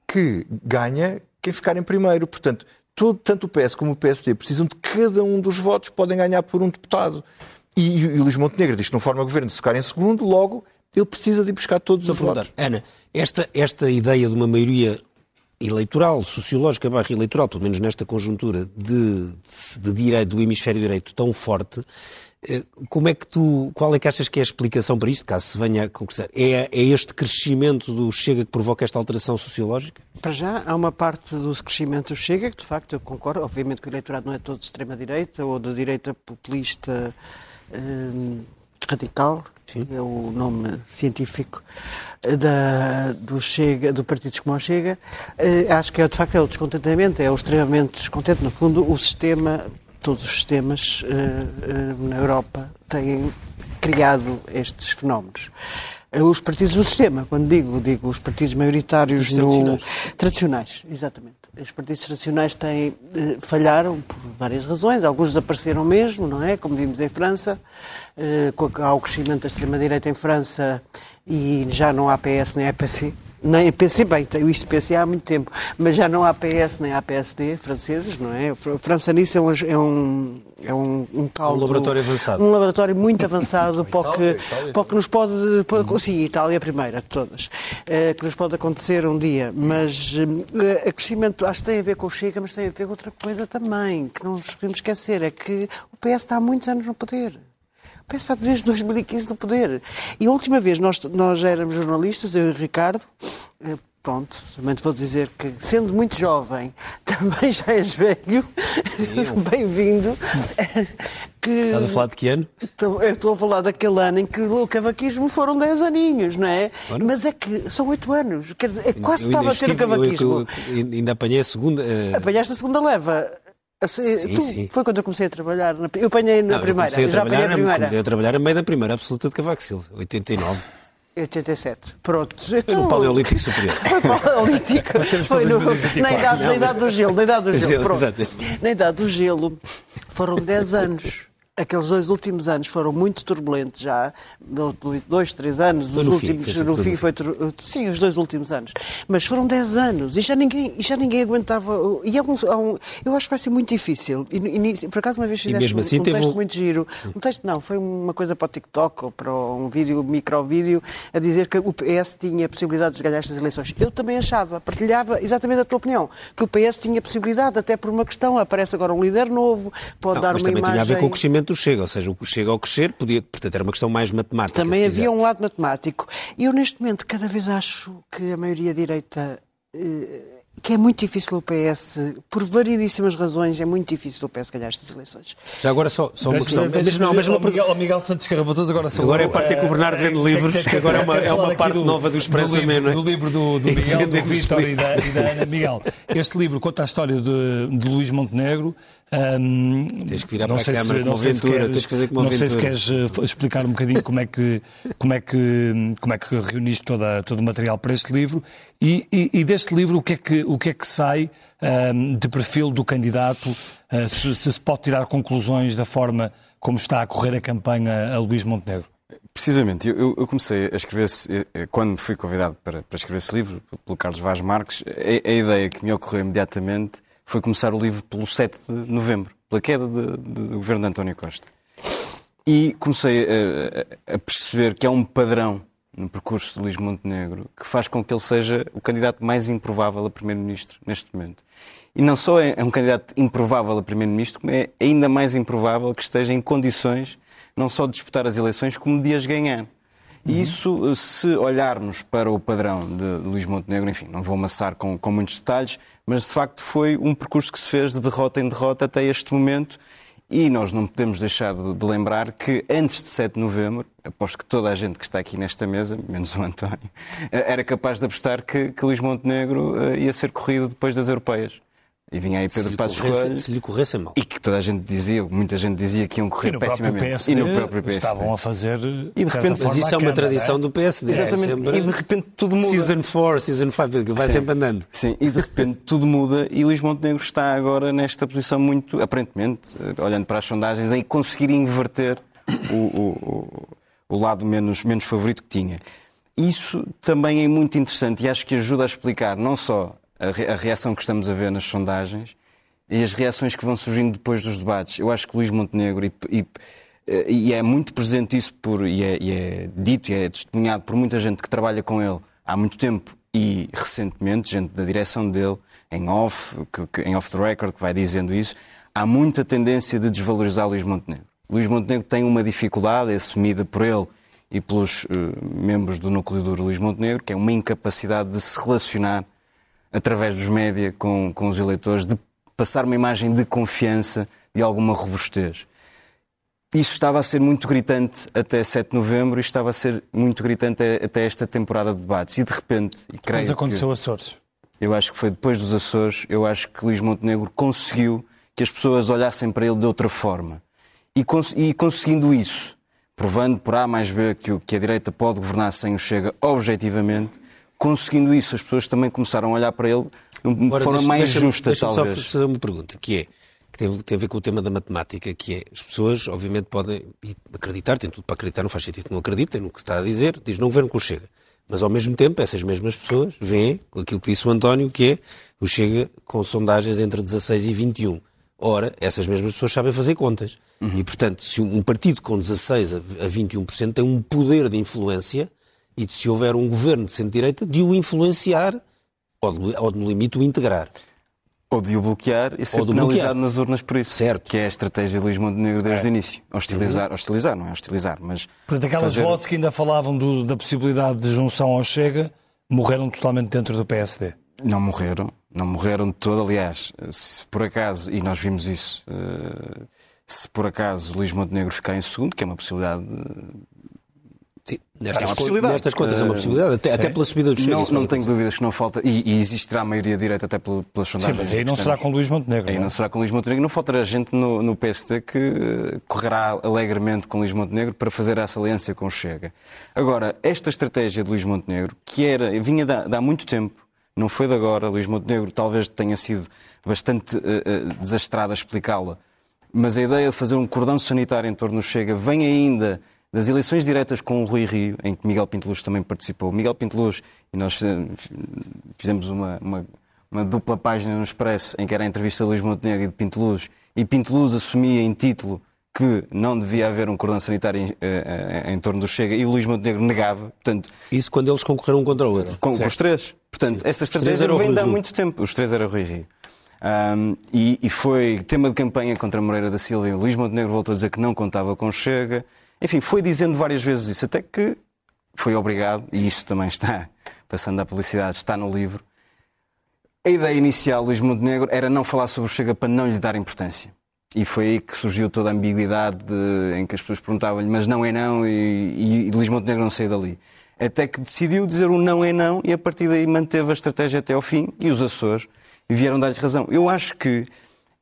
que ganha quem ficar em primeiro. Portanto, todo, tanto o PS como o PSD precisam de cada um dos votos, podem ganhar por um deputado. E, e o Luís Montenegro diz que não forma governo se ficar em segundo, logo ele precisa de ir buscar todos os votos. Ana, esta, esta ideia de uma maioria eleitoral, sociológica barra eleitoral, pelo menos nesta conjuntura de, de, direito, do hemisfério direito tão forte, eh, como é que tu, qual é que achas que é a explicação para isto, caso se venha a concretizar? É, é este crescimento do Chega que provoca esta alteração sociológica? Para já, há uma parte do crescimento do Chega que, de facto, eu concordo. Obviamente que o eleitorado não é todo de extrema-direita ou de direita populista hum, radical, Sim. é o nome científico eh, da, do, Chega, do Partido como Chega. acho que, é, de facto, é o descontentamento, é o extremamente descontente. No fundo, o sistema todos os sistemas uh, na Europa têm criado estes fenómenos. Os partidos do sistema, quando digo, digo os partidos maioritários tradicionais. No... tradicionais, exatamente. Os partidos nacionais têm, eh, falharam por várias razões, alguns desapareceram mesmo, não é? Como vimos em França, eh, há o crescimento da extrema-direita em França e já não há PS nem EPC. Nem PC, bem, isso PC há muito tempo, mas já não há PS nem há PSD franceses, não é? A França nisso é um, é um, é um, um caldo, Um laboratório avançado. Um laboratório muito avançado (laughs) para, o que, para que nos pode. Para, uhum. Sim, Itália é a primeira de todas. Uh, que nos pode acontecer um dia. Mas uh, a crescimento acho que tem a ver com o Chega, mas tem a ver com outra coisa também, que não nos podemos esquecer: é que o PS está há muitos anos no poder. Pensa desde 2015 no poder. E a última vez nós, nós éramos jornalistas, eu e o Ricardo, eh, Pronto, também te vou dizer que, sendo muito jovem, (laughs) também já és velho, (laughs) bem-vindo. Estás a falar de que ano? Estou, eu estou a falar daquele ano em que o cavaquismo foram 10 aninhos, não é? Bueno. Mas é que são 8 anos, é quase estava a ter o cavaquismo. Eu, eu, ainda apanhei a segunda. Uh... Apanhaste a segunda leva. Assim, sim, tu, sim. Foi quando eu comecei a trabalhar. Na, eu apanhei na não, primeira. Eu, eu já apanhei a primeira. Comecei a trabalhar a meio da primeira absoluta de Cavaco Silva, 89. 87. Pronto. Então, (laughs) foi no Paleolítico Superior. Foi Paleolítico. foi no, na, idade, na idade do gelo. Na idade do gelo. Pronto. Na idade do gelo foram 10 anos aqueles dois últimos anos foram muito turbulentos já, dois, três anos, os últimos, fim, no fim. foi, sim, os dois últimos anos, mas foram dez anos e já ninguém, já ninguém aguentava, e é um, é um, eu acho que vai ser muito difícil, e, e por acaso uma vez fizeste um, assim, um texto muito giro, um texto não, foi uma coisa para o TikTok ou para um vídeo, micro-vídeo, a dizer que o PS tinha possibilidade de ganhar estas eleições. Eu também achava, partilhava exatamente a tua opinião, que o PS tinha possibilidade, até por uma questão, aparece agora um líder novo, pode não, dar uma imagem... Também o crescimento do Chega, ou seja, o Chega ao crescer podia, portanto, era uma questão mais matemática. Também havia um lado matemático. E eu, neste momento, cada vez acho que a maioria direita. Eh, que é muito difícil o PS, por variedíssimas razões, é muito difícil o PS ganhar estas eleições. Já agora só, só uma questão. Deixa, não, mas uma... Miguel, Miguel Santos Carrabatoso agora sou Agora é a parte é que o Bernardo vende é, livros, que agora é uma, é uma parte do, nova do Expresso do livro, Do livro do, do Miguel, (laughs) do Vítor e da, e da Ana Miguel. Este livro conta a história de, de Luís Montenegro, um, tens que virar para a Câmara se, como Ventura, queres, tens que fazer como Não sei se queres uh, explicar um bocadinho como é que, como é que, como é que reuniste toda, todo o material para este livro e, e, e, deste livro o que é que, o que, é que sai um, de perfil do candidato, uh, se, se se pode tirar conclusões da forma como está a correr a campanha a Luís Montenegro. Precisamente, eu, eu, comecei a escrever, quando fui convidado para, para escrever esse livro, pelo Carlos Vaz Marques, a, a ideia que me ocorreu imediatamente foi começar o livro pelo 7 de novembro, pela queda de, de, do governo de António Costa. E comecei a, a, perceber que há um padrão no percurso de Luís Montenegro que faz com que ele seja o candidato mais improvável a primeiro-ministro neste momento. E não só é, é um candidato improvável a primeiro-ministro, como é ainda mais improvável que esteja em condições não só de disputar as eleições, como de as ganhar. E isso, se olharmos para o padrão de Luís Montenegro, enfim, não vou amassar com, com muitos detalhes, mas de facto foi um percurso que se fez de derrota em derrota até este momento. E nós não podemos deixar de, lembrar que antes de 7 de novembro, aposto que toda a gente que está aqui nesta mesa, menos o António, (laughs) era capaz de apostar que, que Luís Montenegro eh, ia ser corrido depois das europeias. E vinha aí Pedro Passos Coelho. Se lhe corresse mal. E que toda a gente dizia, muita gente dizia que iam correr e pessimamente. PSD, e no próprio PSD. Estavam a fazer. E de repente, mas isso é uma tradição é? do PSD. Exatamente. É sempre... E de repente tudo muda. Season 4, Season 5, vai Sim. sempre andando. Sim, e de repente tudo muda e Luís Montenegro está agora nesta posição muito, aparentemente, olhando para as sondagens, em conseguir inverter o, o, o, o lado menos, menos favorito que tinha. Isso também é muito interessante e acho que ajuda a explicar não só a reação que estamos a ver nas sondagens e as reações que vão surgindo depois dos debates. Eu acho que Luís Montenegro, e, e, e é muito presente isso, por, e, é, e é dito e é testemunhado por muita gente que trabalha com ele há muito tempo e recentemente, gente da direção dele, em off, que, que, em off the record, que vai dizendo isso, há muita tendência de desvalorizar Luís Montenegro. Luís Montenegro tem uma dificuldade assumida por ele e pelos uh, membros do núcleo duro Luís Montenegro, que é uma incapacidade de se relacionar através dos média com, com os eleitores, de passar uma imagem de confiança, de alguma robustez. Isso estava a ser muito gritante até 7 de novembro e estava a ser muito gritante até esta temporada de debates. E de repente, e creio Mas aconteceu que, Açores. Eu acho que foi depois dos Açores, eu acho que Luís Montenegro conseguiu que as pessoas olhassem para ele de outra forma. E, cons e conseguindo isso, provando por A mais B que, que a direita pode governar sem o Chega objetivamente, conseguindo isso, as pessoas também começaram a olhar para ele de uma forma deixa, mais deixa justa, deixa talvez. Deixa-me só fazer uma pergunta, que é, que tem, tem, a ver com o tema da matemática, que é, as pessoas, obviamente, podem acreditar, têm tudo para acreditar, não faz sentido que não acreditem no que está a dizer, diz não governo com o Chega. Mas, ao mesmo tempo, essas mesmas pessoas veem aquilo que disse o António, que é o Chega com sondagens entre 16 e 21. Ora, essas mesmas pessoas sabem fazer contas. Uhum. E, portanto, se um partido com 16 a 21% tem um poder de influência, e se houver um governo de centro-direita, de o influenciar ou, de, ou, no limite, o integrar. Ou de o bloquear e ser penalizado bloquear. nas urnas por isso. Certo. Que é a estratégia de Luís Montenegro desde é. o início. Hostilizar, uhum. hostilizar, não é hostilizar, mas... Portanto, aquelas fazer... vozes que ainda falavam do, da possibilidade de junção ao Chega morreram totalmente dentro do PSD. Não morreram, não morreram de todo. Aliás, se por acaso, e nós vimos isso, eh, se por acaso Luís Montenegro ficar em segundo, que é uma possibilidade Sim, nestas, é possibilidade. nestas contas é uma possibilidade, até, até pela subida do Chega. Não, não tenho dúvidas que não falta, e, e existirá a maioria direita até pelas sondagens. Sim, mas aí não será com Luís Montenegro. Aí não, não será com Luís Montenegro. Não faltará gente no, no PST que eh, correrá alegremente com Luís Montenegro para fazer essa aliança com o Chega. Agora, esta estratégia de Luís Montenegro, que era, vinha de, de há muito tempo, não foi de agora, Luís Montenegro talvez tenha sido bastante uh, uh, desastrado a explicá-la, mas a ideia de fazer um cordão sanitário em torno do Chega vem ainda das eleições diretas com o Rui Rio, em que Miguel Pinteluz também participou. Miguel Pinteluz, e nós eh, fizemos uma, uma, uma, dupla página no Expresso, em que era a entrevista de Luís Montenegro e de Pinteluz, e Pinteluz assumia em título que não devia haver um cordão sanitário em, em, eh, eh, em, torno do Chega e o Luís Montenegro negava. Portanto, Isso quando eles concorreram um contra o outro. Com, com os três. Portanto, Sim. essa estratégia vem de há muito tempo. Os três eram Rui Rio. Um, e, e, foi tema de campanha contra Moreira da Silva e o Luís Montenegro voltou a dizer que não contava com o Chega. Enfim, foi dizendo várias vezes isso, até que foi obrigado, e isto também está, (laughs) passando à publicidade, está no livro. A ideia inicial, Luís Montenegro, era não falar sobre o Chega para não lhe dar importância. E foi aí que surgiu toda a ambiguidade de, em que as pessoas perguntavam-lhe, mas não é não, e, e, Luís Montenegro não saiu dali. Até que decidiu dizer o não é não, e a partir daí manteve a estratégia até ao fim, e os Açores vieram dar-lhe razão. Eu acho que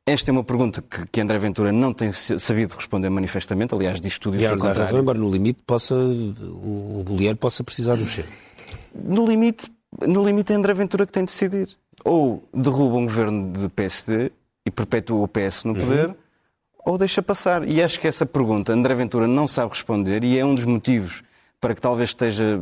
esta é uma pergunta que, que, André Ventura não tem sabido responder manifestamente, aliás, diz tudo isso ao contrário. razão, embora no limite possa, o, o possa precisar do cheiro. No limite, no limite é André Ventura que tem de decidir. Ou derruba um governo de PSD e perpetua o PS no poder, uhum. ou deixa passar. E acho que essa pergunta André Ventura não sabe responder e é um dos motivos para que talvez esteja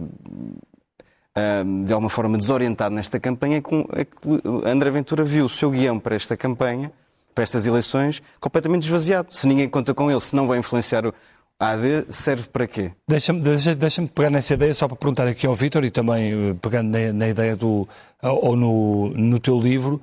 de alguma forma desorientado nesta campanha, é que André Ventura viu o seu guião para esta campanha para estas eleições completamente esvaziado. Se ninguém conta com ele, se não vai influenciar o AD, serve para quê? Deixa-me deixa, deixa pegar nessa ideia só para perguntar aqui ao Vítor e também eh, pegando na, na, ideia do, ou no, no teu livro,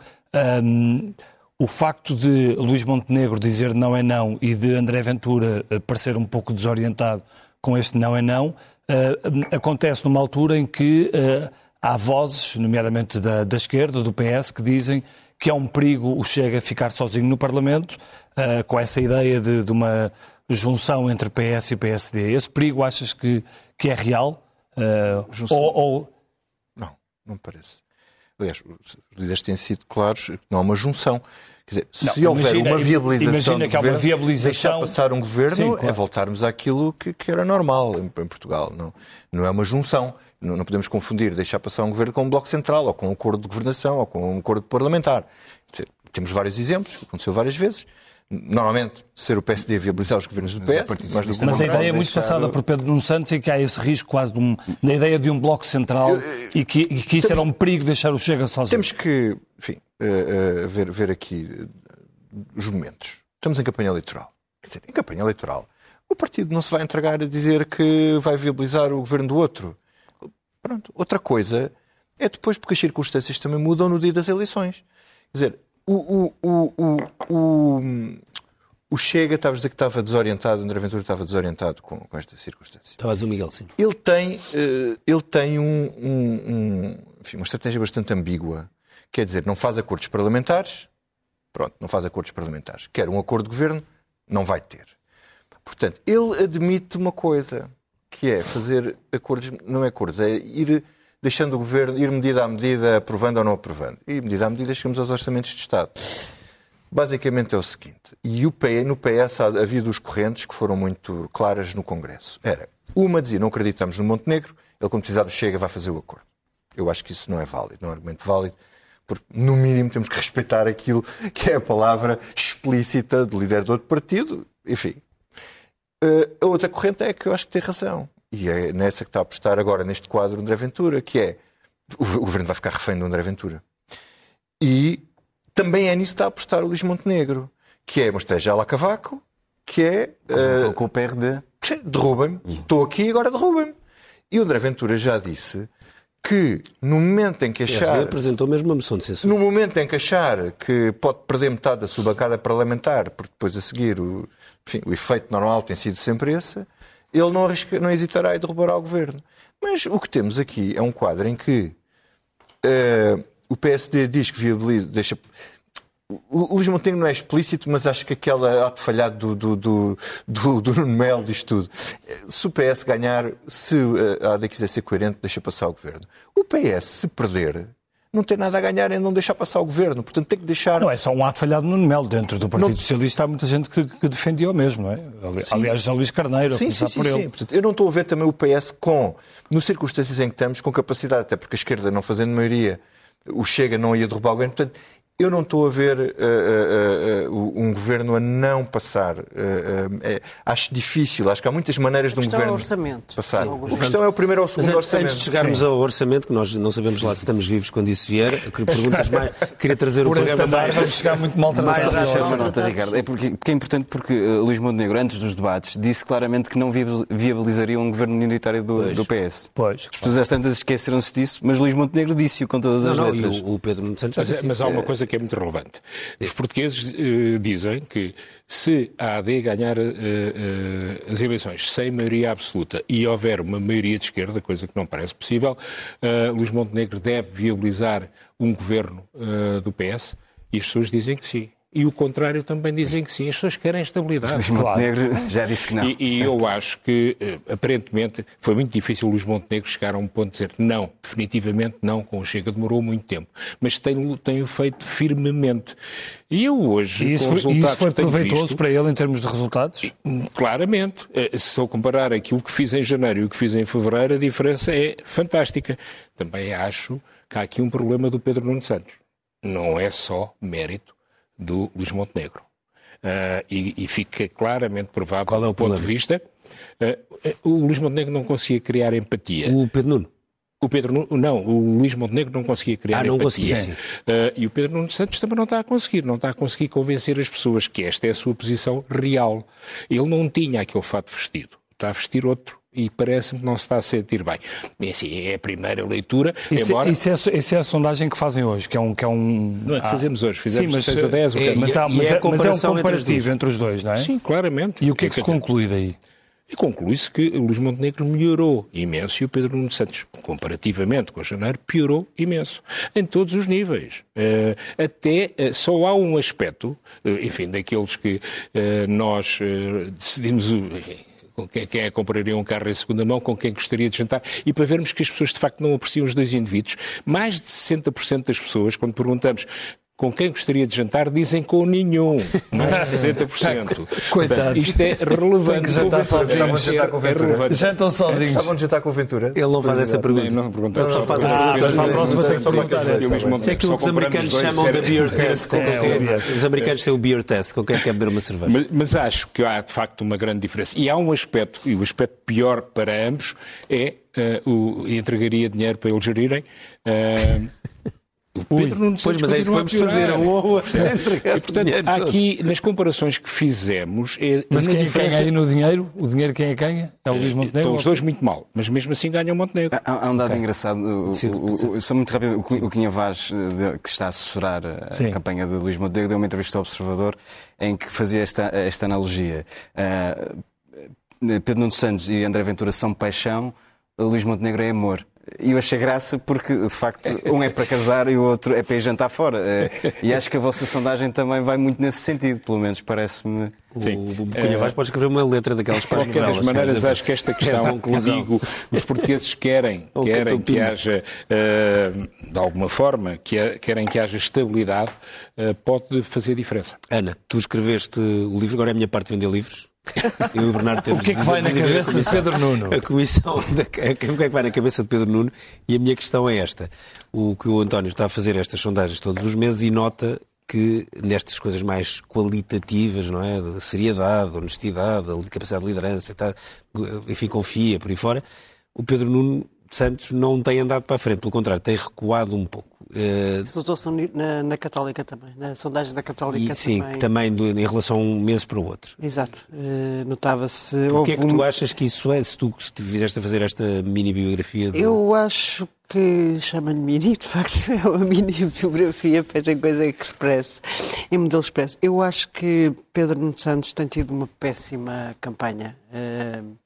um, o facto de Luís Montenegro dizer não é não e de André Ventura eh, parecer um pouco desorientado com este não é não, uh, acontece numa altura em que uh, há vozes, nomeadamente da, da esquerda, do PS, que dizem que é um perigo o Chega ficar sozinho no Parlamento, uh, com essa ideia de, de, uma junção entre PS e PSD. Esse perigo achas que, que é real? Uh, ou, ou... Não, não me parece. Aliás, os líderes têm sido claros que não há uma junção. Quer dizer, não, se houver imagina, uma viabilização imagina que há uma viabilização... deixar passar um governo Sim, claro. é voltarmos àquilo que, que era normal em, em, Portugal. Não, não é uma junção. Não, não, podemos confundir deixar passar um governo com um bloco central, ou com um acordo de governação, ou com um acordo parlamentar. Dizer, temos vários exemplos, aconteceu várias vezes. Normalmente, ser o PSD viabilizar os governos do PS. Mas, do mas a ideia é muito deixar... passada por Pedro Nuno Santos e que há esse risco quase de um, da ideia de um bloco central eu, eu, e, que, e que isso temos, era um perigo deixar o Chega sozinho. Temos que, enfim, uh, uh, ver, ver aqui os momentos. Estamos em campanha eleitoral. Quer dizer, em campanha eleitoral, o partido não se vai entregar a dizer que vai viabilizar o governo do outro. Pronto. Outra coisa é depois, porque as circunstâncias também mudam no dia das eleições. Quer dizer, o, o, o, o, o Chega, estava a dizer que estava desorientado, André Ventura estava desorientado com, com esta circunstância. Estava a dizer o Miguel, sim. Ele tem, uh, ele tem um, um, um, enfim, uma estratégia bastante ambígua. Quer dizer, não faz acordos parlamentares, pronto, não faz acordos parlamentares. Quer um acordo de governo, não vai ter. Portanto, ele admite uma coisa, que é fazer acordos, não é acordos, é ir deixando o governo, ir medida a medida, aprovando ou não aprovando. E medida a medida chegamos aos orçamentos de Estado. Basicamente é o seguinte, e o PS, no PS havia duas correntes que foram muito claras no Congresso. Era, uma dizia, não acreditamos no Montenegro, ele como precisar Chega vai fazer o acordo. Eu acho que isso não é válido, não é um argumento válido, porque no mínimo temos que (laughs) respeitar aquilo que é a palavra explícita do líder do outro partido. Enfim. Uh, a outra corrente é que eu acho que tem razão. E é nessa que está a apostar agora neste quadro André Ventura, que é o, o governo vai ficar refém do André Ventura. E também é nisso que está a apostar o Luís Montenegro, que é uma estratégia la cavaco, que é... Estou uh, com o PRD. Derrubem-me. Estou aqui e agora derrubem-me. E o André Ventura já disse que no momento em que achar. apresentou mesmo uma moção de censura. No momento em que achar que pode perder metade da sua bancada parlamentar, porque depois a seguir o, enfim, o efeito normal tem sido sempre esse, ele não, arrisca, não hesitará em derrubar o governo. Mas o que temos aqui é um quadro em que uh, o PSD diz que viabiliza, deixa, Luís Montenegro não é explícito, mas acho que aquela ato falhado do, do, do, do, Nuno Melo diz tudo. Se o PS ganhar, se a AD quiser ser coerente, deixa passar o governo. O PS, se perder, não tem nada a ganhar em não deixar passar o governo. Portanto, tem que deixar. Não é só um ato falhado no Nuno Melo. Dentro do Partido não... Socialista há muita gente que, que defendia o mesmo, não é? Aliás, já Luís Carneiro, sim, sim, sim, por ele. Sim. Portanto, eu não estou a ver também o PS com, no circunstâncias em que estamos, com capacidade, até porque a esquerda não fazendo maioria, o Chega não ia derrubar o governo. Portanto, eu não estou a ver uh, uh, uh, um governo a não passar. É, acho difícil, acho que há muitas maneiras de um governo orçamento. passar. Sim, a questão é o primeiro ou o segundo Mas, orçamento. Antes de chegarmos Sim. ao orçamento, que nós não sabemos lá se estamos vivos quando isso vier, perguntas mais. Queria trazer Por o programa mais. Vamos chegar muito mal mais essa nota, Ricardo. É porque, porque, é importante porque uh, Luís Montenegro, antes dos debates, disse claramente que não viabilizaria um governo minoritário do, do PS. Pois. As pessoas às tantas esqueceram-se disso, mas Luís Montenegro disse-o com todas as não, letras. Não, o, o Pedro Santos mas, mas há uma coisa que é muito relevante. Os portugueses uh, dizem que se a AD ganhar uh, uh, as eleições sem maioria absoluta e houver uma maioria de esquerda, coisa que não parece possível, Luís Montenegro deve viabilizar um governo do PS e as pessoas dizem que sim. E o contrário também dizem que sim. As pessoas querem estabilidade. Luís Montenegro claro. já disse que não. E, e eu acho que, aparentemente, foi muito difícil o Luís Montenegro chegar a um ponto de dizer não, definitivamente não, com o Chega demorou muito tempo. Mas tem, tem feito firmemente. E eu hoje, e isso, com os resultados isso foi que proveitoso visto, para ele em termos de resultados? Claramente. Se eu comparar aquilo que fiz em janeiro e o que fiz em fevereiro, a diferença é fantástica. Também acho que há aqui um problema do Pedro Nuno Santos. Não é só mérito do Luís Montenegro. Uh, e, e, fica claramente provado, Qual é o ponto de vista, uh, o Luís Montenegro não conseguia criar empatia. O Pedro Nuno? O Pedro não, o Luís Montenegro não conseguia criar ah, não empatia. Conseguia, uh, e o Pedro Nuno Santos também não está a conseguir, não está a conseguir convencer as pessoas que esta é a sua posição real. Ele não tinha aquele fato vestido, está a vestir outro e parece-me que não se está a sentir bem. E assim, é a primeira leitura. Isso, embora... isso, é, isso é a sondagem que fazem hoje, que é um. Que é um não é que fazemos hoje, fizemos Sim, mas, 6 a 10. É, mas, há, mas, é, mas é um comparativo entre os dois, não é? Sim, claramente. E o que é que se conclui daí? E conclui-se que o Luís Montenegro melhorou imenso e o Pedro Nuno Santos, comparativamente com janeiro, piorou imenso. Em todos os níveis. Uh, até uh, só há um aspecto, uh, enfim, daqueles que nós decidimos. Enfim, com quem, é que compraria um carro em segunda mão, com quem gostaria de jantar, e para vermos que as pessoas de facto não apreciam os dois indivíduos. Mais de 60% das pessoas, quando perguntamos com quem gostaria de jantar, dizem com nenhum. Mais de (laughs) 60%. Coitado. Isto é relevante. Jantar sozinho. Estavam de jantar com Ventura. É Jantam sozinhos. Estavam de jantar com Ventura. Ele não faz essa pergunta. Não, não, Ele só faz a pergunta. a próxima tem que perguntar Isso é aquilo que os americanos chamam de beer test. Os americanos têm o beer test, com quem quer beber uma cerveja. Mas, acho que há, de facto, uma grande diferença. E há um aspecto, e o aspecto pior para ambos, é o entregaria dinheiro para eles gerirem. (laughs) O Pedro Nuno Pois, mas é isso que vamos fazer. Ou, (laughs) e, portanto, aqui, nas comparações que fizemos... É mas quem diferença... ganha aí no dinheiro? O dinheiro quem é que ganha? É o Luís Montenegro? Estão os dois muito mal, mas mesmo assim ganham o Montenegro. Há, há um dado okay. engraçado. O, o, o, só muito rápido. O, o Quinha Vaz, eh, que está a assessorar a Sim. campanha de Luís Montenegro, deu uma entrevista ao Observador em que fazia esta, esta analogia. Uh, Pedro Nuno Santos e André Ventura são paixão, Luís Montenegro é amor. E eu achei graça porque, de facto, um é para casar e o outro é para ir jantar fora. Eh, e acho que a vossa sondagem também vai muito nesse sentido, pelo menos parece-me. Sim. O Cunha Vaz pode escrever uma letra daquelas para De qualquer das maneiras, acho que esta questão, como digo, os portugueses querem, (laughs) querem que haja, eh, de alguma forma, que querem que haja estabilidade, eh, pode fazer diferença. Ana, tu escreveste o livro, agora é a minha parte de vender livros. Eu e o Bernardo temos. O que é que vai na cabeça de Pedro Nuno? A comissão. Da, o que é que vai na cabeça de Pedro Nuno? E a minha questão é esta. O que o António está a fazer estas sondagens todos os meses e nota que nestas coisas mais qualitativas, não é? De seriedade, honestidade, capacidade de liderança, tá, enfim, confia por aí fora, o Pedro Nuno Santos não tem andado para a frente, pelo contrário, tem recuado um pouco. Uh... Isso notou-se na, na, Católica também, na sondagem da Católica e, sim, também. também do, em relação a um mês para o outro. Exato, uh, notava-se... O que é que um... tu achas que isso é, se tu se te fizeste a fazer esta mini-biografia? Do... Eu acho que chama-lhe mini, de facto (laughs) é uma mini-biografia feita em coisa express, em modelo express. Eu acho que Pedro Nuno Santos tem tido uma péssima campanha. Uh,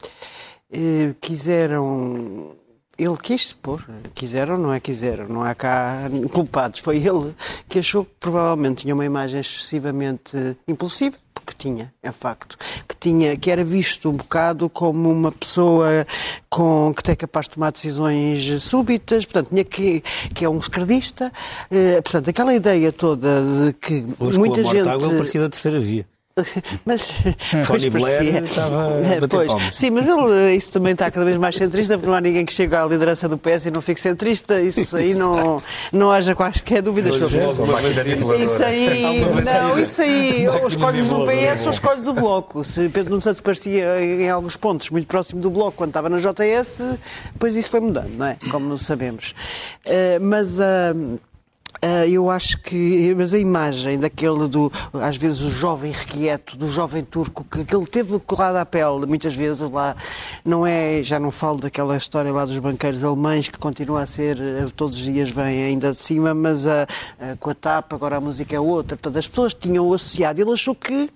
quiseram ele quis se pôr, quiseram ou não é quiseram, não há cá culpados. Foi ele que achou que provavelmente tinha uma imagem excessivamente impulsiva, porque tinha, é facto, que tinha, que era visto um bocado como uma pessoa com que é capaz de tomar decisões súbitas, portanto, tinha que, que é um esquerdista, eh, portanto, aquela ideia toda de que Hoje, muita com a gente. Ele parecia da terceira via. (laughs) Mas, (laughs) Tony Blair estava a pois, Sim, mas ele, isso também está cada vez mais centrista, porque não há ninguém que chegue à liderança do PS e não fique centrista. Isso (laughs) aí não, não haja quaisquer dúvidas sobre isso. Isso aí, não, isso aí, ou escolhes o PS ou escolhes o Bloco. Se Pedro Nuno Santos parecia em alguns pontos muito próximo do Bloco quando estava na JS, depois isso foi mudando, não é? Como sabemos. Uh, mas... Uh, Uh, eu acho que, mas a imagem daquele do, às vezes, o jovem requieto, do jovem turco, que, que ele teve colado à pele, muitas vezes lá, não é, já não falo daquela história lá dos banqueiros alemães, que continua a ser, eh, todos os dias vem ainda de cima, mas a, a, com a tapa, agora a música é outra. Portanto, as pessoas tinham associado, ele achou que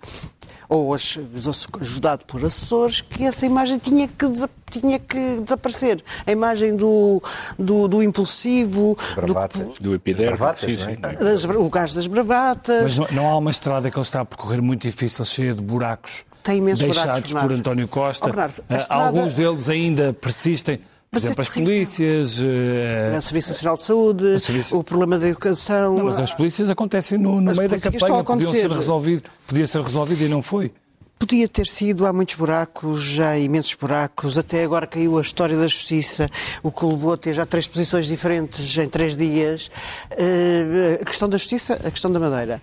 ou ajudado por assessores, que essa imagem tinha que, tinha que desaparecer. A imagem do, do, do impulsivo, Bravata. do, do epiderme, é? o gás das bravatas. Mas não, não há uma estrada que ele está a percorrer muito difícil, cheia de buracos. Tem imensos deixados buracos, por António Costa. Oh, Bernardo, eh, estrada... Alguns deles ainda persistem. Por exemplo, as polícias. Uh, o Serviço Nacional de Saúde, o, serviço... o problema da educação. Não, mas as polícias acontecem no, no meio da campanha, podiam ser resolvido, podia ser resolvido e não foi. Podia ter sido, há muitos buracos, já há imensos buracos. Até agora caiu a história da justiça, o que levou a ter já três posições diferentes em três dias. Uh, a questão da justiça, a questão da Madeira.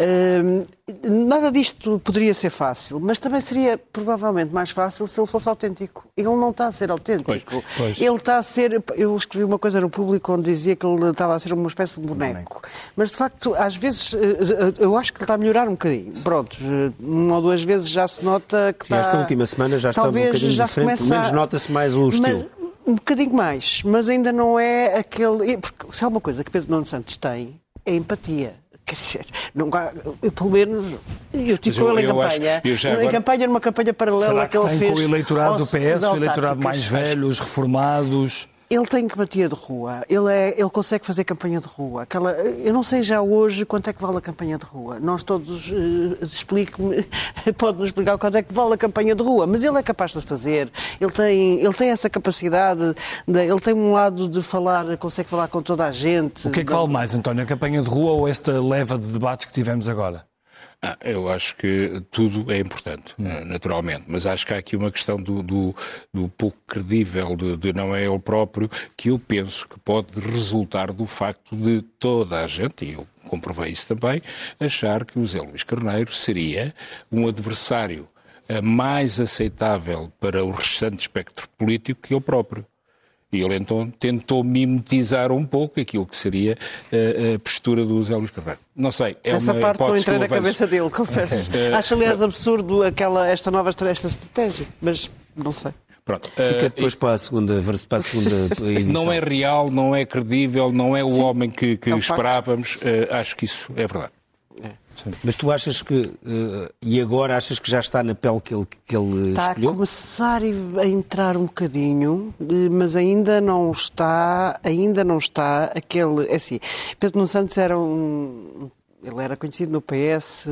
Uh, nada disto poderia ser fácil, mas também seria provavelmente mais fácil se ele fosse autêntico. Ele não está a ser autêntico. Pois, pois. Ele está a ser. Eu escrevi uma coisa no público onde dizia que ele estava a ser uma espécie de boneco. Mas de facto, às vezes, eh, eu acho que ele está a melhorar um bocadinho. Pronto, uma ou duas vezes já se nota que Sim, está... Esta última semana já estava um bocadinho já diferente, pelo menos nota-se mais o estilo. Mas, um bocadinho mais, mas ainda não é aquele... Porque se há uma coisa que Pedro Nuno Santos tem, é empatia. Quer dizer, não, eu, pelo menos eu tive com ele em campanha. Acho, agora... Em campanha, numa campanha paralela que, que ele fez. Com o eleitorado do PS, o eleitorado mais velho, os reformados. Ele tem empatia de rua, ele, é, ele consegue fazer campanha de rua. Aquela, eu não sei já hoje quanto é que vale a campanha de rua. Nós todos, uh, explique-me, (laughs) pode-nos explicar quanto é que vale a campanha de rua, mas ele é capaz de fazer. Ele tem, ele tem essa capacidade, de, ele tem um lado de falar, consegue falar com toda a gente. O que é que vale mais, António, a campanha de rua ou esta leva de debates que tivemos agora? Ah, eu acho que tudo é importante, hum. Eh, naturalmente, mas acho que há aqui uma questão do, do, do pouco credível, de, de, não é ele próprio, que eu penso que pode resultar do facto de toda a gente, e eu comprovei isso também, achar que o Zé Luís Carneiro seria um adversário eh, mais aceitável para o restante espectro político que ele próprio. E ele então tentou mimetizar um pouco aquilo que seria a, eh, a postura do Zé Luís Carvalho. Não sei, é Essa uma parte não entrei na cabeça dele, confesso. (laughs) Eh, Acho, aliás, absurdo aquela, esta nova esta estratégia, mas não sei. Pronto. Fica eh, depois uh, para a segunda, para a segunda (laughs) edição. Não é real, não é credível, não é o Sim, homem que, que é esperávamos. Uh, acho que isso é verdade. Mas tu achas que, uh, e agora achas que já está na pele que ele, que ele está escolheu? a começar a entrar um bocadinho, eh, mas ainda não está, ainda não está aquele, é assim, Pedro Nuno Santos era um ele era conhecido no PS,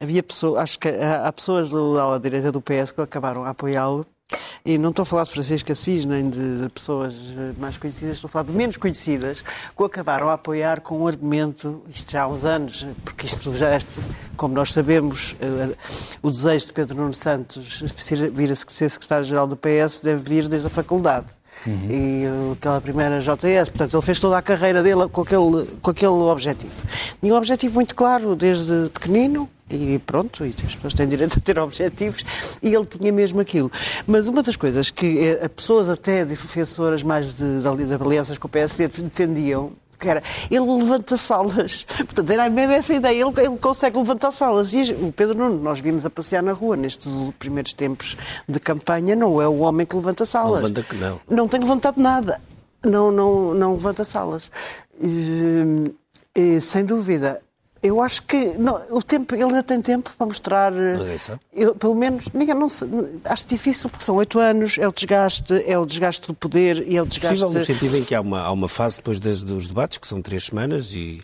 havia pessoas, acho que há pessoas da ala direita do PS que acabaram a apoiá-lo e não estou a falar de Francisco Assis nem de, de, pessoas mais conhecidas, estou a falar de menos conhecidas, que o acabaram a apoiar com um argumento, isto já há uns anos, porque isto já, é, como nós sabemos, uh, o desejo de Pedro Nuno Santos vir a ser secretário-geral do PS deve vir desde a faculdade. Uhum. E uh, aquela primeira JS, portanto, ele fez toda a carreira dele com aquele, com aquele objetivo. Tinha um objetivo muito claro desde pequenino, e pronto, e as pessoas têm direito a ter (laughs) objetivos, e ele tinha mesmo aquilo. Mas uma das coisas que as pessoas, até defensoras mais de, de, de alianças com o PSD, defendiam que era, ele levanta salas. (laughs) Portanto, era mesmo essa ideia, ele, ele consegue levantar salas. E o Pedro Nuno, nós vimos a passear na rua nestes primeiros tempos de campanha, não é o homem que levanta salas. Não levanta que não. Não tem levantado nada. Não, não, não levanta salas. E, e, sem dúvida, eu acho que não, o tempo, ele ainda tem tempo para mostrar. Eh, eu, pelo menos, ninguém, não acho difícil porque são oito anos, é o desgaste, é o desgaste do poder e é o desgaste. Possível no sentido em que há uma, há uma fase depois das, dos debates, que são três semanas, e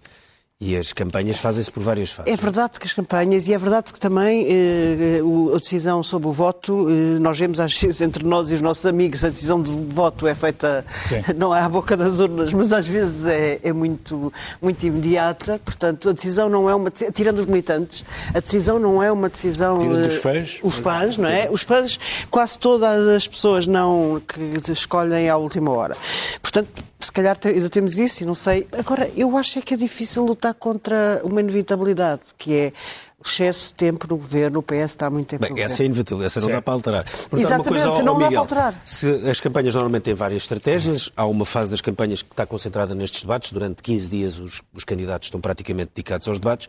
e as campanhas fazem-se por várias fases. É verdade que as campanhas, e é verdade que também eh, a decisão sobre o voto, eh, nós vemos às (laughs) vezes entre nós e os nossos amigos, a decisão de voto é feita, Sim. (laughs) não é à boca das urnas, mas às vezes é, é, muito, muito imediata. Portanto, a decisão não é uma tirando os militantes, a decisão não é uma decisão. Tirando os eh, fãs? Os fãs, não é? Os fãs, quase todas as pessoas não que escolhem à última hora. Portanto, se calhar ainda temos isso e não sei. Agora, eu acho é que é difícil lutar contra uma inevitabilidade, que é o excesso de tempo no governo, o PS está há muito tempo Bem, no essa é inevitável, essa não dá para alterar. Portanto, Exatamente, uma coisa, não Miguel, dá para alterar. Se as campanhas normalmente têm várias estratégias, há uma fase das campanhas que está concentrada nestes debates, durante 15 dias os, os candidatos estão praticamente dedicados aos debates.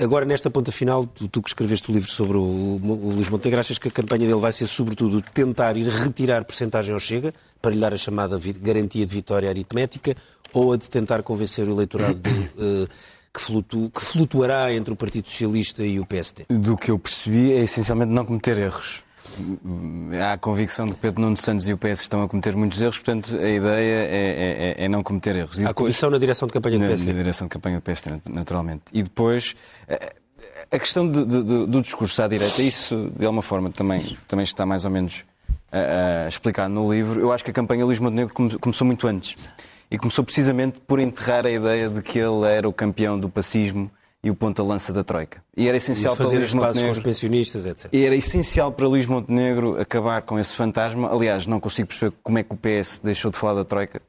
Agora, nesta ponta final, tu, tu, que escreveste o livro sobre o, o Luís Montenegro, achas que a campanha dele vai ser, sobretudo, tentar ir retirar percentagem ao Chega, para lhe dar a chamada garantia de vitória aritmética, ou a de tentar convencer o eleitorado do, uh, (clears throat) que, flutu, que flutuará entre o Partido Socialista e o PSD? Do que eu percebi é essencialmente não cometer erros. Há a convicção de que Pedro Nuno Santos e o PS estão a cometer muitos erros, portanto a ideia é, é, é não cometer erros. E Há depois, convicção na direção de campanha do PSD? Na direção de campanha do PSD, naturalmente. E depois eh, a questão de, de, do discurso à direita, isso de alguma forma também, também está mais ou menos uh, explicado no livro. Eu acho que a campanha Luís Montenegro começou muito antes. E começou precisamente por enterrar a ideia de que ele era o campeão do pacismo e o ponta-lança da Troika. E era essencial e para Luís Montenegro. com os pensionistas, etc. E era essencial para Luís Montenegro acabar com esse fantasma. Aliás, não consigo perceber como é que o PS deixou de falar da Troika,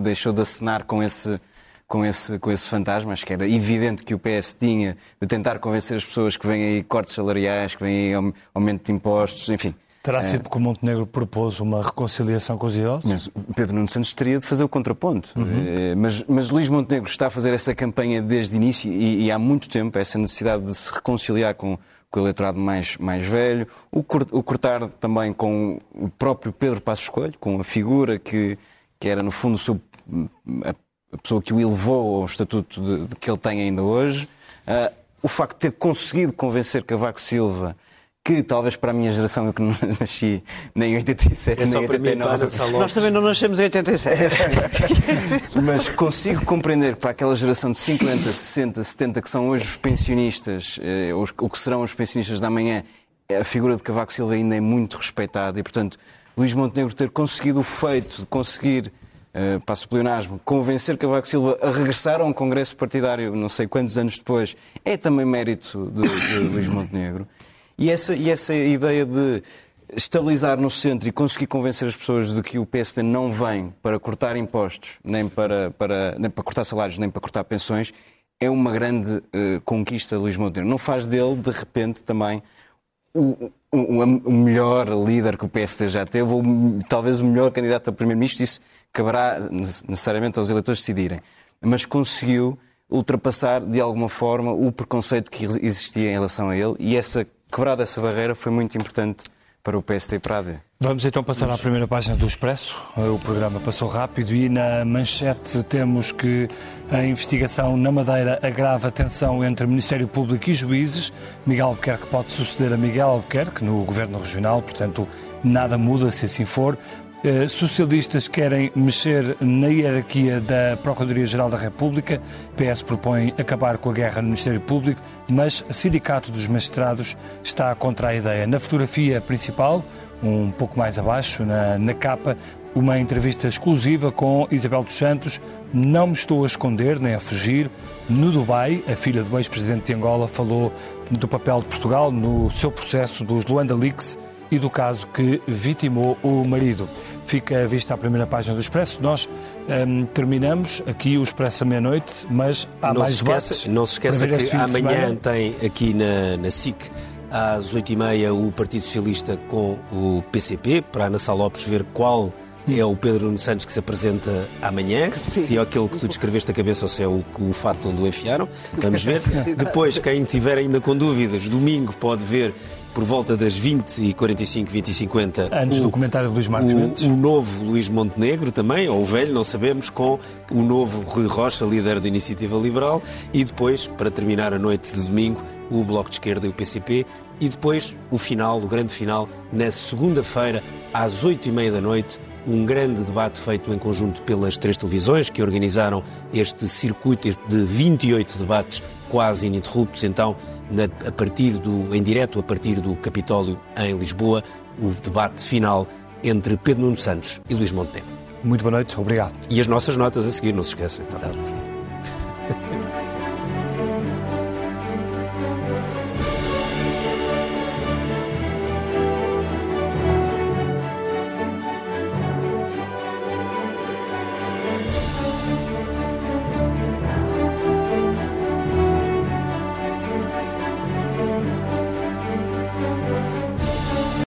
deixou de acenar com esse, com esse, com esse fantasma. Acho que era evidente que o PS tinha de tentar convencer as pessoas que vêm aí cortes salariais, que vêm aí aumento de impostos, enfim. Terá sido porque o Montenegro propôs uma reconciliação com os idosos? Mas Pedro Nuno Santos teria de fazer o contraponto. Uhum. Eh, mas, mas Luís Montenegro está a fazer essa campanha desde o início e, e há muito tempo, essa necessidade de se reconciliar com, com o eleitorado mais, mais velho, o, cortar também com o próprio Pedro Passos Coelho, com a figura que, que era, no fundo, seu, a, a pessoa que o elevou ao estatuto de, de que ele tem ainda hoje. Uh, o facto de ter conseguido convencer Cavaco Silva que talvez para a minha geração, eu que não (laughs) nasci nem em 87, é nem em 89. Nós também não nascemos em 87. (laughs) Mas consigo compreender que para aquela geração de 50, 60, 70, que são hoje os pensionistas, eh, o que serão os pensionistas da manhã, a figura de Cavaco Silva ainda é muito respeitada e, portanto, Luís Montenegro ter conseguido o feito de conseguir Uh, passo o pleonasmo, convencer Cavaco Silva a regressar a um congresso partidário não sei quantos anos depois, é também mérito de, de Luís Montenegro. E essa, e essa ideia de estabilizar no centro e conseguir convencer as pessoas de que o PSD não vem para cortar impostos, nem para, para, nem para cortar salários, nem para cortar pensões, é uma grande uh, conquista de Luís Montenegro. Não faz dele, de repente, também o, o, o, melhor líder que o PSD já teve, ou talvez o melhor candidato a primeiro-ministro, isso caberá necessariamente aos eleitores decidirem. Mas conseguiu ultrapassar, de alguma forma, o preconceito que existia em relação a ele e essa quebrada essa barreira foi muito importante para o PST e para a AD. Vamos então passar à primeira página do Expresso. O programa passou rápido e na manchete temos que a investigação na Madeira agrava a tensão entre Ministério Público e juízes. Miguel Albuquerque pode suceder a Miguel Albuquerque no Governo Regional, portanto nada muda se assim for. Eh, socialistas querem mexer na hierarquia da Procuradoria-Geral da República. PS propõe acabar com a guerra no Ministério Público, mas o Sindicato dos Magistrados está contra a ideia. Na fotografia principal, um pouco mais abaixo, na, na capa, uma entrevista exclusiva com Isabel dos Santos. Não me estou a esconder nem a fugir. No Dubai, a filha do ex-presidente de Angola falou do papel de Portugal no seu processo dos Luanda Leaks e do caso que vitimou o marido. Fica vista a primeira página do Expresso. Nós um, terminamos aqui o Expresso à meia-noite, mas há não mais se esqueça, Não se esqueça que amanhã tem aqui na, na SIC às oito e meia o Partido Socialista com o PCP, para a Ana Sá Lopes ver qual é o Pedro Nuno Santos que se apresenta amanhã, Sim. se é aquele que tu descreveste a cabeça ou se é o, o fato onde o enfiaram. Vamos ver. (laughs) Depois, quem estiver ainda com dúvidas, domingo pode ver por volta das 20 e 45, 20 e 50. Antes o, do comentário de Luís Mendes. O, o novo Luís Montenegro também, ou o velho, não sabemos, com o novo Rui Rocha, líder da Iniciativa Liberal, e depois, para terminar a noite de domingo, o Bloco de Esquerda e o PCP, e depois o final, o grande final, na segunda-feira, às 8 e meia da noite, um grande debate feito em conjunto pelas três televisões que organizaram este circuito de 28 debates quase ininterruptos, então, na, a partir do, em direto a partir do Capitólio em Lisboa, o debate final entre Pedro Nuno Santos e Luís Montenegro. Muito boa noite, obrigado. E as nossas notas a seguir, não se esqueçam. Então. Certo.